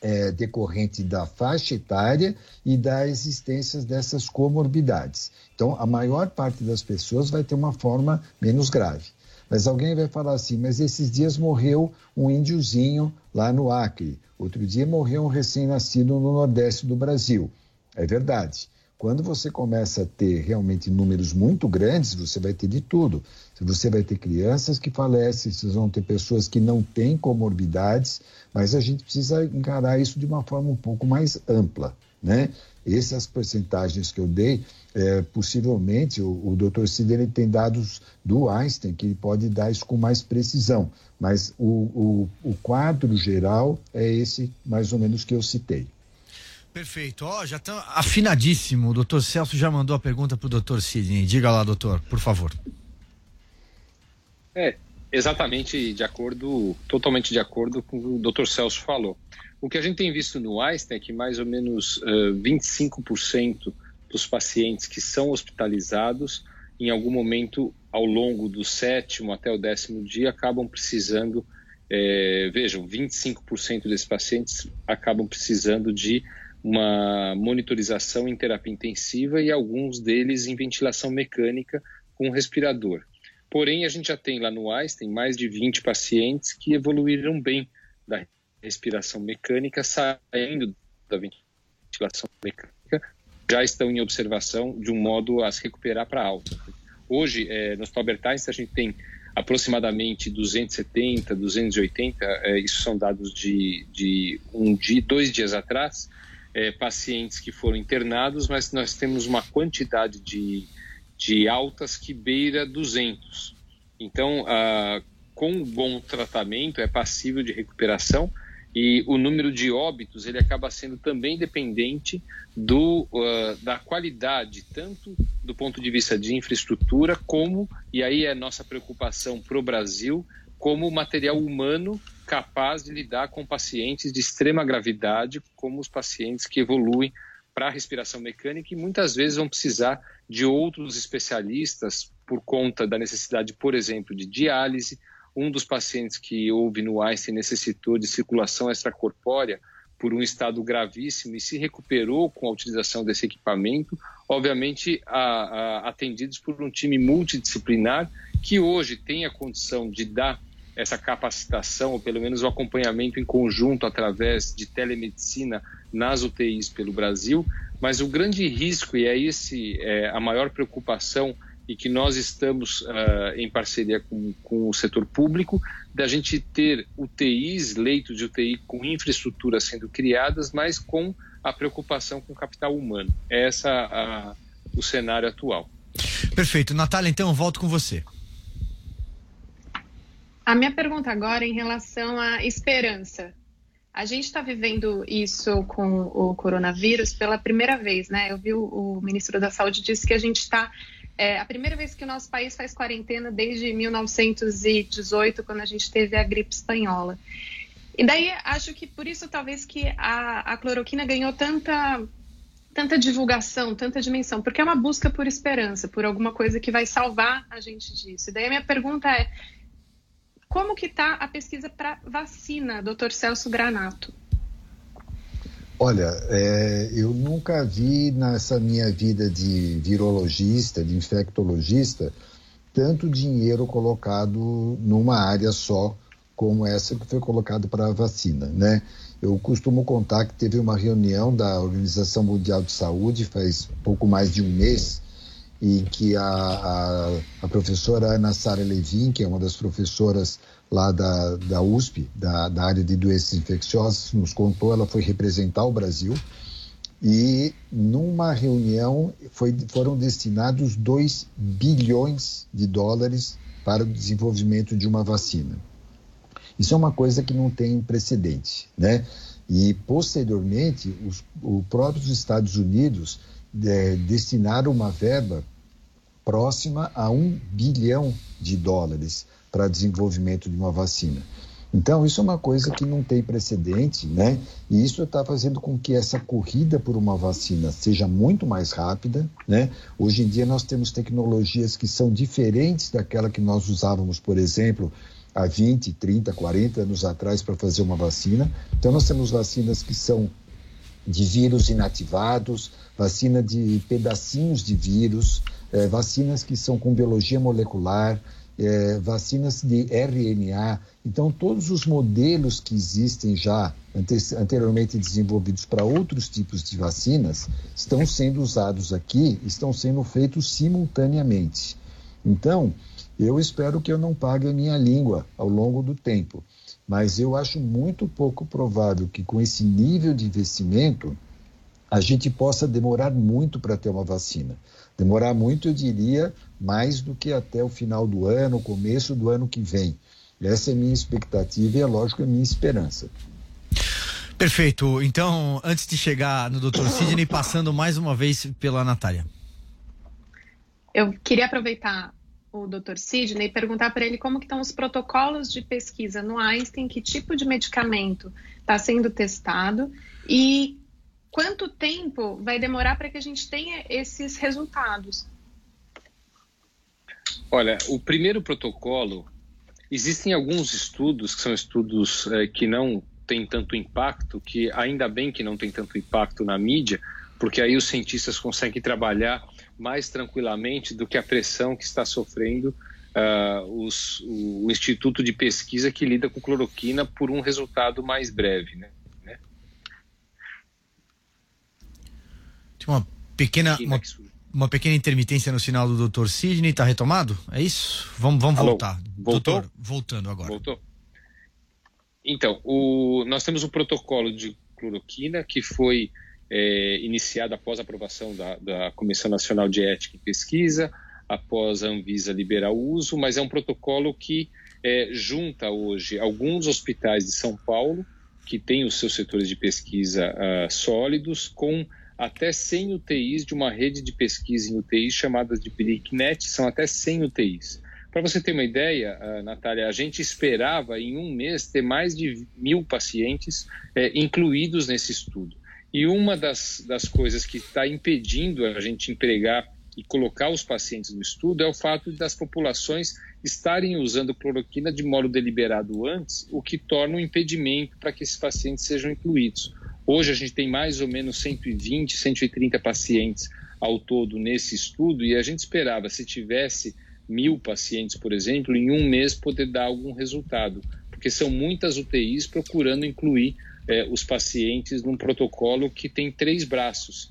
é decorrente da faixa etária e da existência dessas comorbidades. Então, a maior parte das pessoas vai ter uma forma menos grave. Mas alguém vai falar assim, mas esses dias morreu um índiozinho lá no Acre. Outro dia morreu um recém-nascido no Nordeste do Brasil. É verdade. Quando você começa a ter realmente números muito grandes, você vai ter de tudo. Você vai ter crianças que falecem, vocês vão ter pessoas que não têm comorbidades, mas a gente precisa encarar isso de uma forma um pouco mais ampla, né? Essas porcentagens que eu dei, é, possivelmente o, o Dr. Sidney tem dados do Einstein que ele pode dar isso com mais precisão, mas o, o, o quadro geral é esse mais ou menos que eu citei. Perfeito. Ó, oh, já está afinadíssimo. O doutor Celso já mandou a pergunta para o doutor Sidney. Diga lá, doutor, por favor. É, exatamente de acordo, totalmente de acordo com o que o doutor Celso falou. O que a gente tem visto no Einstein é que mais ou menos uh, 25% dos pacientes que são hospitalizados, em algum momento ao longo do sétimo até o décimo dia, acabam precisando, é, vejam, 25% desses pacientes acabam precisando de uma monitorização em terapia intensiva e alguns deles em ventilação mecânica com respirador. Porém, a gente já tem lá no Einstein mais de 20 pacientes que evoluíram bem da respiração mecânica, saindo da ventilação mecânica, já estão em observação de um modo a se recuperar para alta. Hoje, é, no Einstein, a gente tem aproximadamente 270, 280, é, isso são dados de, de um dia, dois dias atrás, é, pacientes que foram internados, mas nós temos uma quantidade de, de altas que beira 200. Então, ah, com um bom tratamento, é passível de recuperação e o número de óbitos ele acaba sendo também dependente do, uh, da qualidade, tanto do ponto de vista de infraestrutura, como, e aí é nossa preocupação para o Brasil, como material humano capaz de lidar com pacientes de extrema gravidade, como os pacientes que evoluem para a respiração mecânica e muitas vezes vão precisar de outros especialistas por conta da necessidade, por exemplo, de diálise. Um dos pacientes que houve no Einstein necessitou de circulação extracorpórea por um estado gravíssimo e se recuperou com a utilização desse equipamento, obviamente a, a, atendidos por um time multidisciplinar que hoje tem a condição de dar essa capacitação, ou pelo menos o acompanhamento em conjunto através de telemedicina nas UTIs pelo Brasil, mas o grande risco, e é esse é, a maior preocupação e que nós estamos uh, em parceria com, com, o setor público, da gente ter UTIs, leitos de UTI com infraestrutura sendo criadas, mas com a preocupação com o capital humano. É essa a, o cenário atual. Perfeito. Natália, então eu volto com você. A minha pergunta agora é em relação à esperança. A gente está vivendo isso com o coronavírus pela primeira vez, né? Eu vi o, o ministro da Saúde disse que a gente está é a primeira vez que o nosso país faz quarentena desde 1918, quando a gente teve a gripe espanhola. E daí acho que por isso talvez que a, a cloroquina ganhou tanta tanta divulgação, tanta dimensão, porque é uma busca por esperança, por alguma coisa que vai salvar a gente disso. E daí a minha pergunta é, como que está a pesquisa para vacina, doutor Celso Granato? Olha, é, eu nunca vi nessa minha vida de virologista, de infectologista, tanto dinheiro colocado numa área só como essa que foi colocado para a vacina, né? Eu costumo contar que teve uma reunião da Organização Mundial de Saúde faz pouco mais de um mês, em que a, a, a professora Ana Sara Levin, que é uma das professoras lá da, da USP, da, da área de doenças infecciosas, nos contou, ela foi representar o Brasil e numa reunião foi, foram destinados 2 bilhões de dólares para o desenvolvimento de uma vacina. Isso é uma coisa que não tem precedente, né? E posteriormente, os, os próprios Estados Unidos é, destinaram uma verba próxima a um bilhão de dólares para desenvolvimento de uma vacina. Então, isso é uma coisa que não tem precedente, né? E isso está fazendo com que essa corrida por uma vacina seja muito mais rápida, né? Hoje em dia nós temos tecnologias que são diferentes daquela que nós usávamos, por exemplo, há 20, 30, 40 anos atrás para fazer uma vacina. Então, nós temos vacinas que são de vírus inativados, vacina de pedacinhos de vírus, é, vacinas que são com biologia molecular, é, vacinas de RNA. Então, todos os modelos que existem já anteriormente desenvolvidos para outros tipos de vacinas estão sendo usados aqui, estão sendo feitos simultaneamente. Então, eu espero que eu não pague a minha língua ao longo do tempo, mas eu acho muito pouco provável que com esse nível de investimento a gente possa demorar muito para ter uma vacina. Demorar muito, eu diria, mais do que até o final do ano, começo do ano que vem. Essa é a minha expectativa e, é lógico, a minha esperança. Perfeito. Então, antes de chegar no Dr. Sidney, passando mais uma vez pela Natália. Eu queria aproveitar o Dr. Sidney e perguntar para ele como que estão os protocolos de pesquisa no Einstein, que tipo de medicamento está sendo testado e quanto tempo vai demorar para que a gente tenha esses resultados? Olha, o primeiro protocolo, existem alguns estudos que são estudos é, que não têm tanto impacto, que ainda bem que não tem tanto impacto na mídia, porque aí os cientistas conseguem trabalhar mais tranquilamente do que a pressão que está sofrendo uh, os, o, Instituto de Pesquisa que lida com cloroquina por um resultado mais breve. Né? Tinha uma pequena, uma, uma, pequena intermitência no sinal do Dr. Sidney, está retomado? É isso? Vamos, vamos voltar. Voltou? Doutor, voltando agora. Voltou. Então, o, nós temos um protocolo de cloroquina que foi é, iniciado após a aprovação da, da Comissão Nacional de Ética e Pesquisa, após a Anvisa liberar o uso, mas é um protocolo que é, junta hoje alguns hospitais de São Paulo, que têm os seus setores de pesquisa uh, sólidos, com até 100 UTIs de uma rede de pesquisa em UTIs chamadas de BRICNet, são até 100 UTIs. Para você ter uma ideia, uh, Natália, a gente esperava em um mês ter mais de mil pacientes eh, incluídos nesse estudo. E uma das, das coisas que está impedindo a gente empregar e colocar os pacientes no estudo é o fato das populações estarem usando cloroquina de modo deliberado antes, o que torna um impedimento para que esses pacientes sejam incluídos. Hoje a gente tem mais ou menos 120, 130 pacientes ao todo nesse estudo e a gente esperava, se tivesse mil pacientes, por exemplo, em um mês poder dar algum resultado, porque são muitas UTIs procurando incluir eh, os pacientes num protocolo que tem três braços,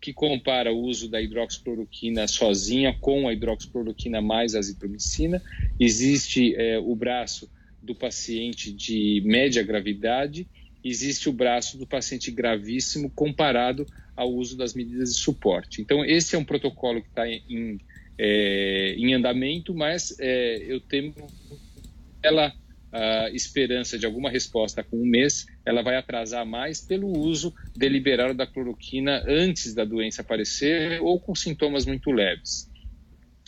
que compara o uso da hidroxicloroquina sozinha com a hidroxicloroquina mais azitromicina. Existe eh, o braço do paciente de média gravidade existe o braço do paciente gravíssimo comparado ao uso das medidas de suporte. Então, esse é um protocolo que está em, é, em andamento, mas é, eu tenho ela a esperança de alguma resposta com um mês, ela vai atrasar mais pelo uso deliberado da cloroquina antes da doença aparecer ou com sintomas muito leves.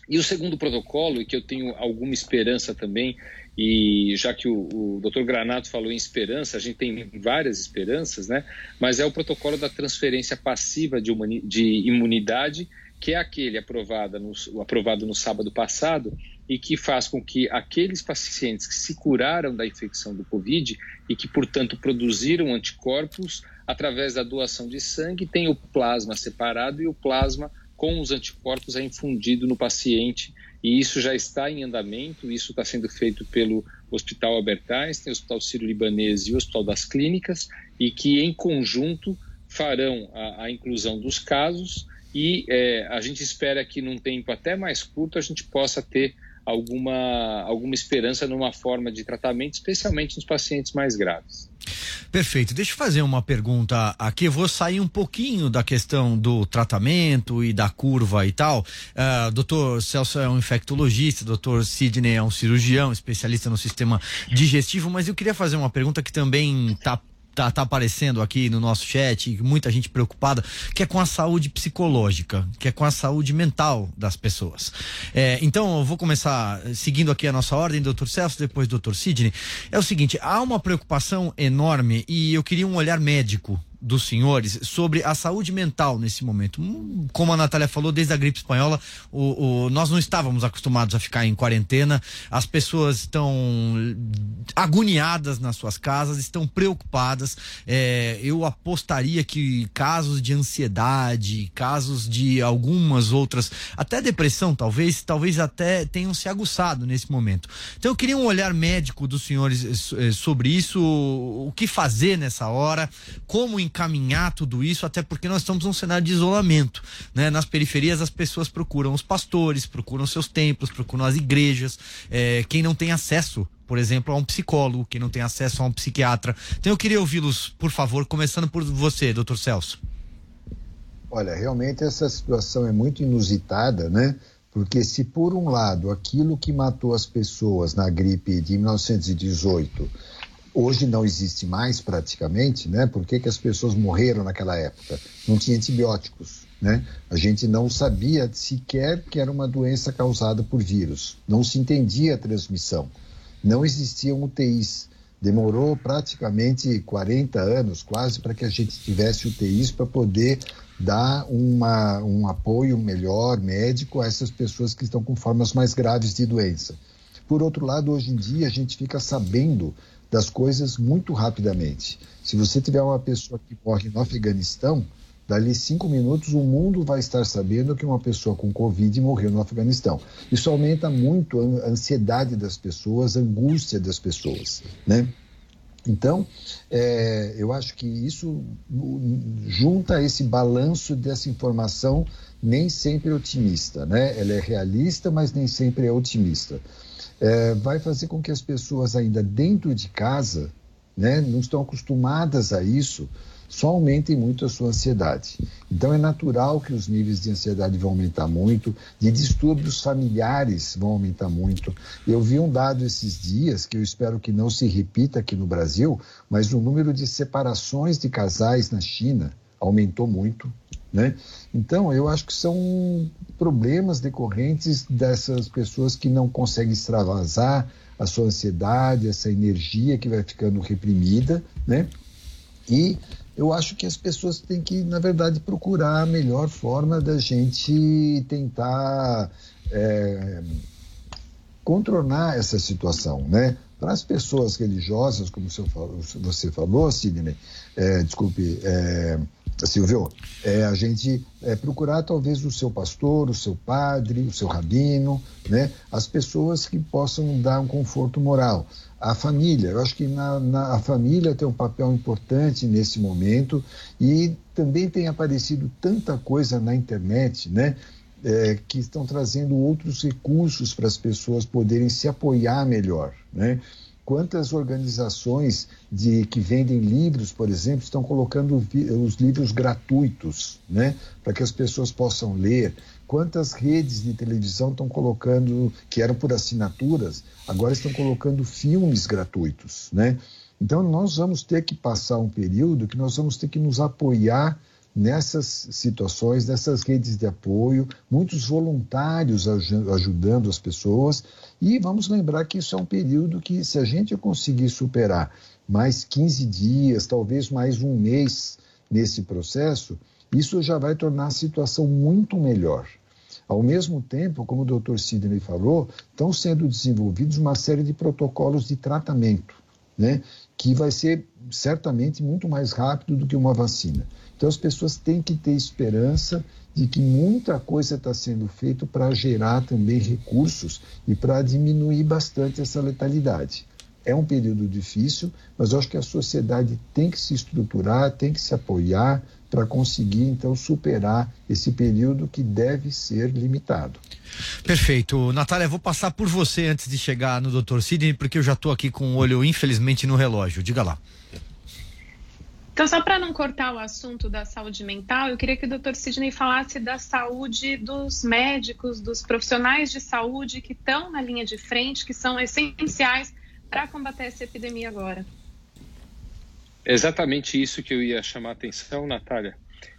E o segundo protocolo, e que eu tenho alguma esperança também E já que o, o Dr. Granato falou em esperança, a gente tem várias esperanças, né? Mas é o protocolo da transferência passiva de, de imunidade, que é aquele aprovado no, aprovado no sábado passado e que faz com que aqueles pacientes que se curaram da infecção do Covid e que, portanto, produziram anticorpos através da doação de sangue, tenham o plasma separado e o plasma com os anticorpos é infundido no paciente e isso já está em andamento, isso está sendo feito pelo Hospital Albert Einstein, Hospital Sírio-Libanês e o Hospital das Clínicas, e que em conjunto farão a, a inclusão dos casos. E é, a gente espera que num tempo até mais curto a gente possa ter alguma, alguma esperança numa forma de tratamento, especialmente nos pacientes mais graves. Perfeito. Deixa eu fazer uma pergunta aqui. Eu vou sair um pouquinho da questão do tratamento e da curva e tal. Uh, doutor Celso é um infectologista, doutor Sidney é um cirurgião, especialista no sistema digestivo, mas eu queria fazer uma pergunta que também está tá, tá aparecendo aqui no nosso chat, muita gente preocupada, que é com a saúde psicológica, que é com a saúde mental das pessoas. É, então, eu vou começar seguindo aqui a nossa ordem, doutor Celso, depois doutor Sidney. É o seguinte, há uma preocupação enorme e eu queria um olhar médico dos senhores sobre a saúde mental nesse momento. Hum, como a Natália falou, desde a gripe espanhola, o, o, nós não estávamos acostumados a ficar em quarentena, as pessoas estão agoniadas nas suas casas, estão preocupadas. É, eu apostaria que casos de ansiedade, casos de algumas outras, até depressão, talvez, talvez até tenham se aguçado nesse momento. Então eu queria um olhar médico dos senhores eh, sobre isso, o que fazer nessa hora, como encaminhar tudo isso, até porque nós estamos num cenário de isolamento. Né? Nas periferias as pessoas procuram os pastores, procuram seus templos, procuram as igrejas. É, quem não tem acesso por exemplo, a um psicólogo, quem não tem acesso a um psiquiatra. Então eu queria ouvi-los, por favor, começando por você, doutor Celso. Olha, realmente essa situação é muito inusitada, né? Porque se por um lado aquilo que matou as pessoas na gripe de 1918 Hoje não existe mais praticamente, né? Por que, que as pessoas morreram naquela época? Não tinha antibióticos, né? A gente não sabia sequer que era uma doença causada por vírus. Não se entendia a transmissão. Não existiam UTIs. Demorou praticamente 40 anos, quase, para que a gente tivesse UTIs para poder dar uma, um apoio melhor médico a essas pessoas que estão com formas mais graves de doença. Por outro lado, hoje em dia a gente fica sabendo das coisas muito rapidamente. Se você tiver uma pessoa que morre no Afeganistão, dali cinco minutos o mundo vai estar sabendo que uma pessoa com Covid morreu no Afeganistão. Isso aumenta muito a ansiedade das pessoas, a angústia das pessoas, né? Então, é, eu acho que isso junta esse balanço dessa informação nem sempre otimista, né? Ela é realista, mas nem sempre é otimista é, vai fazer com que as pessoas ainda dentro de casa, né, não estão acostumadas a isso, só aumentem muito a sua ansiedade. Então é natural que os níveis de ansiedade vão aumentar muito, de distúrbios familiares vão aumentar muito. Eu vi um dado esses dias que eu espero que não se repita aqui no Brasil, mas o número de separações de casais na China aumentou muito, né? Então, eu acho que são problemas decorrentes dessas pessoas que não conseguem extravasar a sua ansiedade, essa energia que vai ficando reprimida, né? E eu acho que as pessoas têm que, na verdade, procurar a melhor forma da gente tentar é, contornar essa situação, né? Para as pessoas religiosas, como você falou, Sidney, é, desculpe, é, Silvio, é a gente é, procurar talvez o seu pastor, o seu padre, o seu rabino, né? As pessoas que possam dar um conforto moral. A família, eu acho que na, na, a família tem um papel importante nesse momento e também tem aparecido tanta coisa na internet, né? É, que estão trazendo outros recursos para as pessoas poderem se apoiar melhor, né? Quantas organizações de que vendem livros, por exemplo, estão colocando os livros gratuitos, né, para que as pessoas possam ler? Quantas redes de televisão estão colocando, que eram por assinaturas, agora estão colocando filmes gratuitos, né? Então nós vamos ter que passar um período que nós vamos ter que nos apoiar nessas situações, nessas redes de apoio, muitos voluntários ajudando as pessoas. E vamos lembrar que isso é um período que, se a gente conseguir superar mais 15 dias, talvez mais um mês nesse processo, isso já vai tornar a situação muito melhor. Ao mesmo tempo, como o doutor Sidney falou, estão sendo desenvolvidos uma série de protocolos de tratamento, né, que vai ser certamente muito mais rápido do que uma vacina. Então as pessoas têm que ter esperança de que muita coisa está sendo feita para gerar também recursos e para diminuir bastante essa letalidade. É um período difícil, mas eu acho que a sociedade tem que se estruturar, tem que se apoiar para conseguir então superar esse período que deve ser limitado. Perfeito. Natália, vou passar por você antes de chegar no Dr. Sidney, porque eu já estou aqui com o olho, infelizmente, no relógio. Diga lá. Então, só para não cortar o assunto da saúde mental, eu queria que o Dr. Sidney falasse da saúde dos médicos, dos profissionais de saúde que estão na linha de frente, que são essenciais para combater essa epidemia agora. exatamente isso que eu ia chamar a atenção, Natália.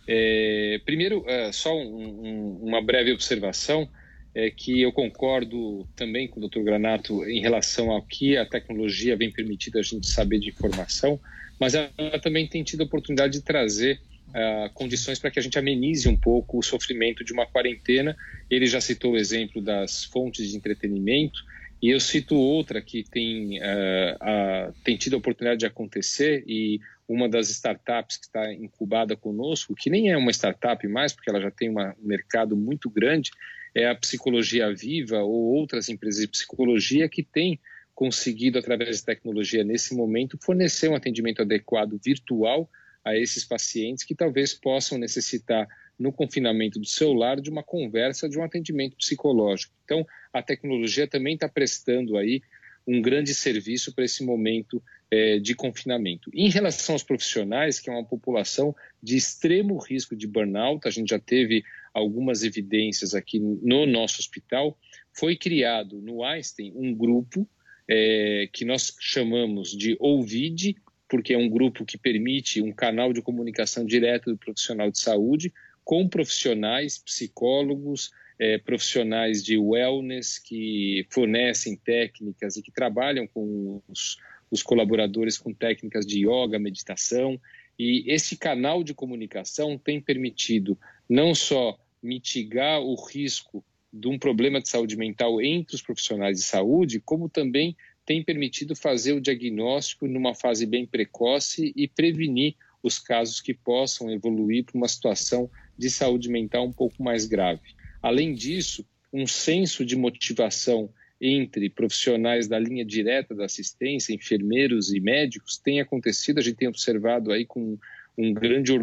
É, primeiro, é, só um, um, uma breve observação, é que eu concordo também com o Dr. Granato em relação ao que a tecnologia vem permitindo a gente saber de informação, mas ela também tem tido a oportunidade de trazer uh, condições para que a gente amenize um pouco o sofrimento de uma quarentena. Ele já citou o exemplo das fontes de entretenimento, e eu cito outra que tem, uh, uh, tem tido a oportunidade de acontecer, e uma das startups que está incubada conosco, que nem é uma startup mais, porque ela já tem uma, um mercado muito grande, é a Psicologia Viva ou outras empresas de psicologia que têm conseguido, através de tecnologia nesse momento, fornecer um atendimento adequado virtual a esses pacientes que talvez possam necessitar, no confinamento do celular, de uma conversa, de um atendimento psicológico. Então, a tecnologia também está prestando aí um grande serviço para esse momento é, de confinamento. Em relação aos profissionais, que é uma população de extremo risco de burnout, a gente já teve algumas evidências aqui no nosso hospital, foi criado no Einstein um grupo é, que nós chamamos de OVID, porque é um grupo que permite um canal de comunicação direto do profissional de saúde com profissionais, psicólogos, é, profissionais de wellness que fornecem técnicas e que trabalham com os, os colaboradores com técnicas de yoga, meditação. E esse canal de comunicação tem permitido não só mitigar o risco de um problema de saúde mental entre os profissionais de saúde, como também tem permitido fazer o diagnóstico numa fase bem precoce e prevenir os casos que possam evoluir para uma situação de saúde mental um pouco mais grave. Além disso, um senso de motivação entre profissionais da linha direta da assistência, enfermeiros e médicos, tem acontecido, a gente tem observado aí com um grande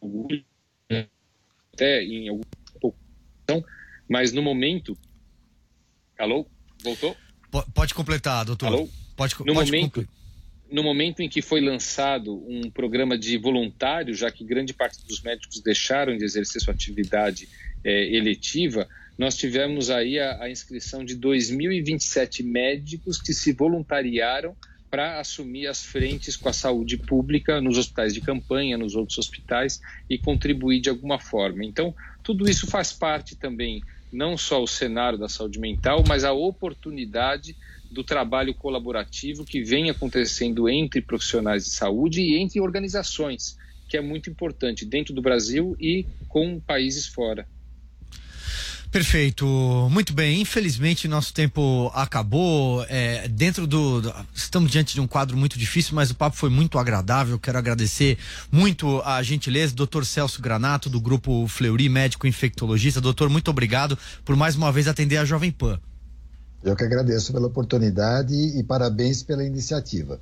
orgulho, até em alguma mas no momento. Alô? Voltou? Pode completar, doutor. Alô? Pode, no pode momento, no momento em que foi lançado um programa de voluntário, já que grande parte dos médicos deixaram de exercer sua atividade é, eletiva, nós tivemos aí a, a inscrição de 2.027 médicos que se voluntariaram para assumir as frentes com a saúde pública nos hospitais de campanha, nos outros hospitais e contribuir de alguma forma. Então, tudo isso faz parte também, não só o cenário da saúde mental, mas a oportunidade do trabalho colaborativo que vem acontecendo entre profissionais de saúde e entre organizações, que é muito importante dentro do Brasil e com países fora. Perfeito, muito bem. Infelizmente nosso tempo acabou. É, dentro do, do, estamos diante de um quadro muito difícil, mas o papo foi muito agradável. Quero agradecer muito a gentileza do Dr. Celso Granato do grupo Fleury, médico infectologista. Doutor, muito obrigado por mais uma vez atender a Jovem Pan. Eu que agradeço pela oportunidade e parabéns pela iniciativa.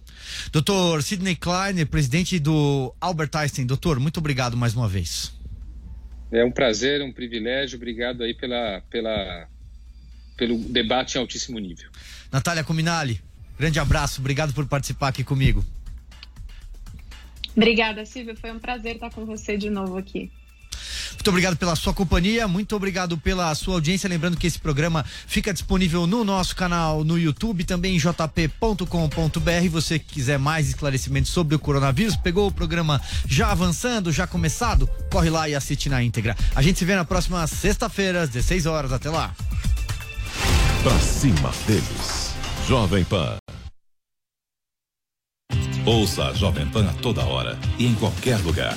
Doutor Sidney Kleiner, presidente do Albert Einstein. Doutor, muito obrigado mais uma vez. É um prazer, um privilégio. Obrigado aí pela, pela, pelo debate em altíssimo nível. Natália Cominali, grande abraço. Obrigado por participar aqui comigo. Obrigada, Silvia. Foi um prazer estar com você de novo aqui. Muito obrigado pela sua companhia, muito obrigado pela sua audiência. Lembrando que esse programa fica disponível no nosso canal no YouTube, também em jp.com.br. Você quiser mais esclarecimentos sobre o coronavírus, pegou o programa já avançando, já começado, corre lá e assiste na íntegra. A gente se vê na próxima sexta-feira, às 16 horas. Até lá. Pra cima deles. Jovem Pan. Ouça a Jovem Pan a toda hora e em qualquer lugar.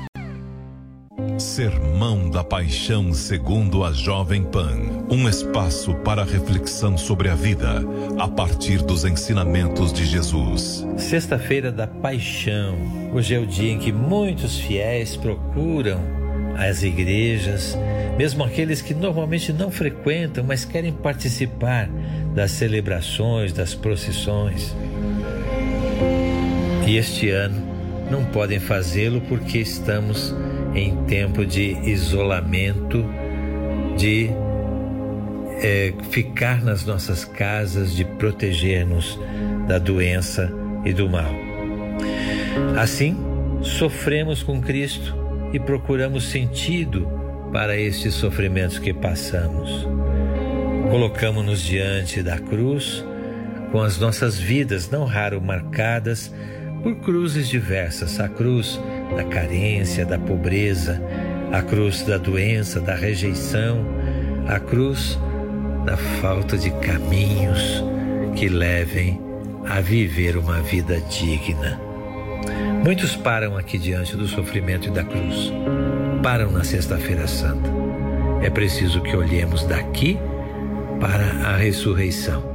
Sermão da Paixão segundo a Jovem Pan. Um espaço para reflexão sobre a vida a partir dos ensinamentos de Jesus. Sexta-feira da Paixão. Hoje é o dia em que muitos fiéis procuram as igrejas, mesmo aqueles que normalmente não frequentam, mas querem participar das celebrações, das procissões. E este ano não podem fazê-lo porque estamos em tempo de isolamento, de é, ficar nas nossas casas, de proteger-nos da doença e do mal. Assim, sofremos com Cristo e procuramos sentido para estes sofrimentos que passamos. Colocamos-nos diante da cruz com as nossas vidas, não raro marcadas por cruzes diversas a cruz da carência, da pobreza, a cruz da doença, da rejeição, a cruz da falta de caminhos que levem a viver uma vida digna. Muitos param aqui diante do sofrimento e da cruz, param na Sexta-feira Santa. É preciso que olhemos daqui para a ressurreição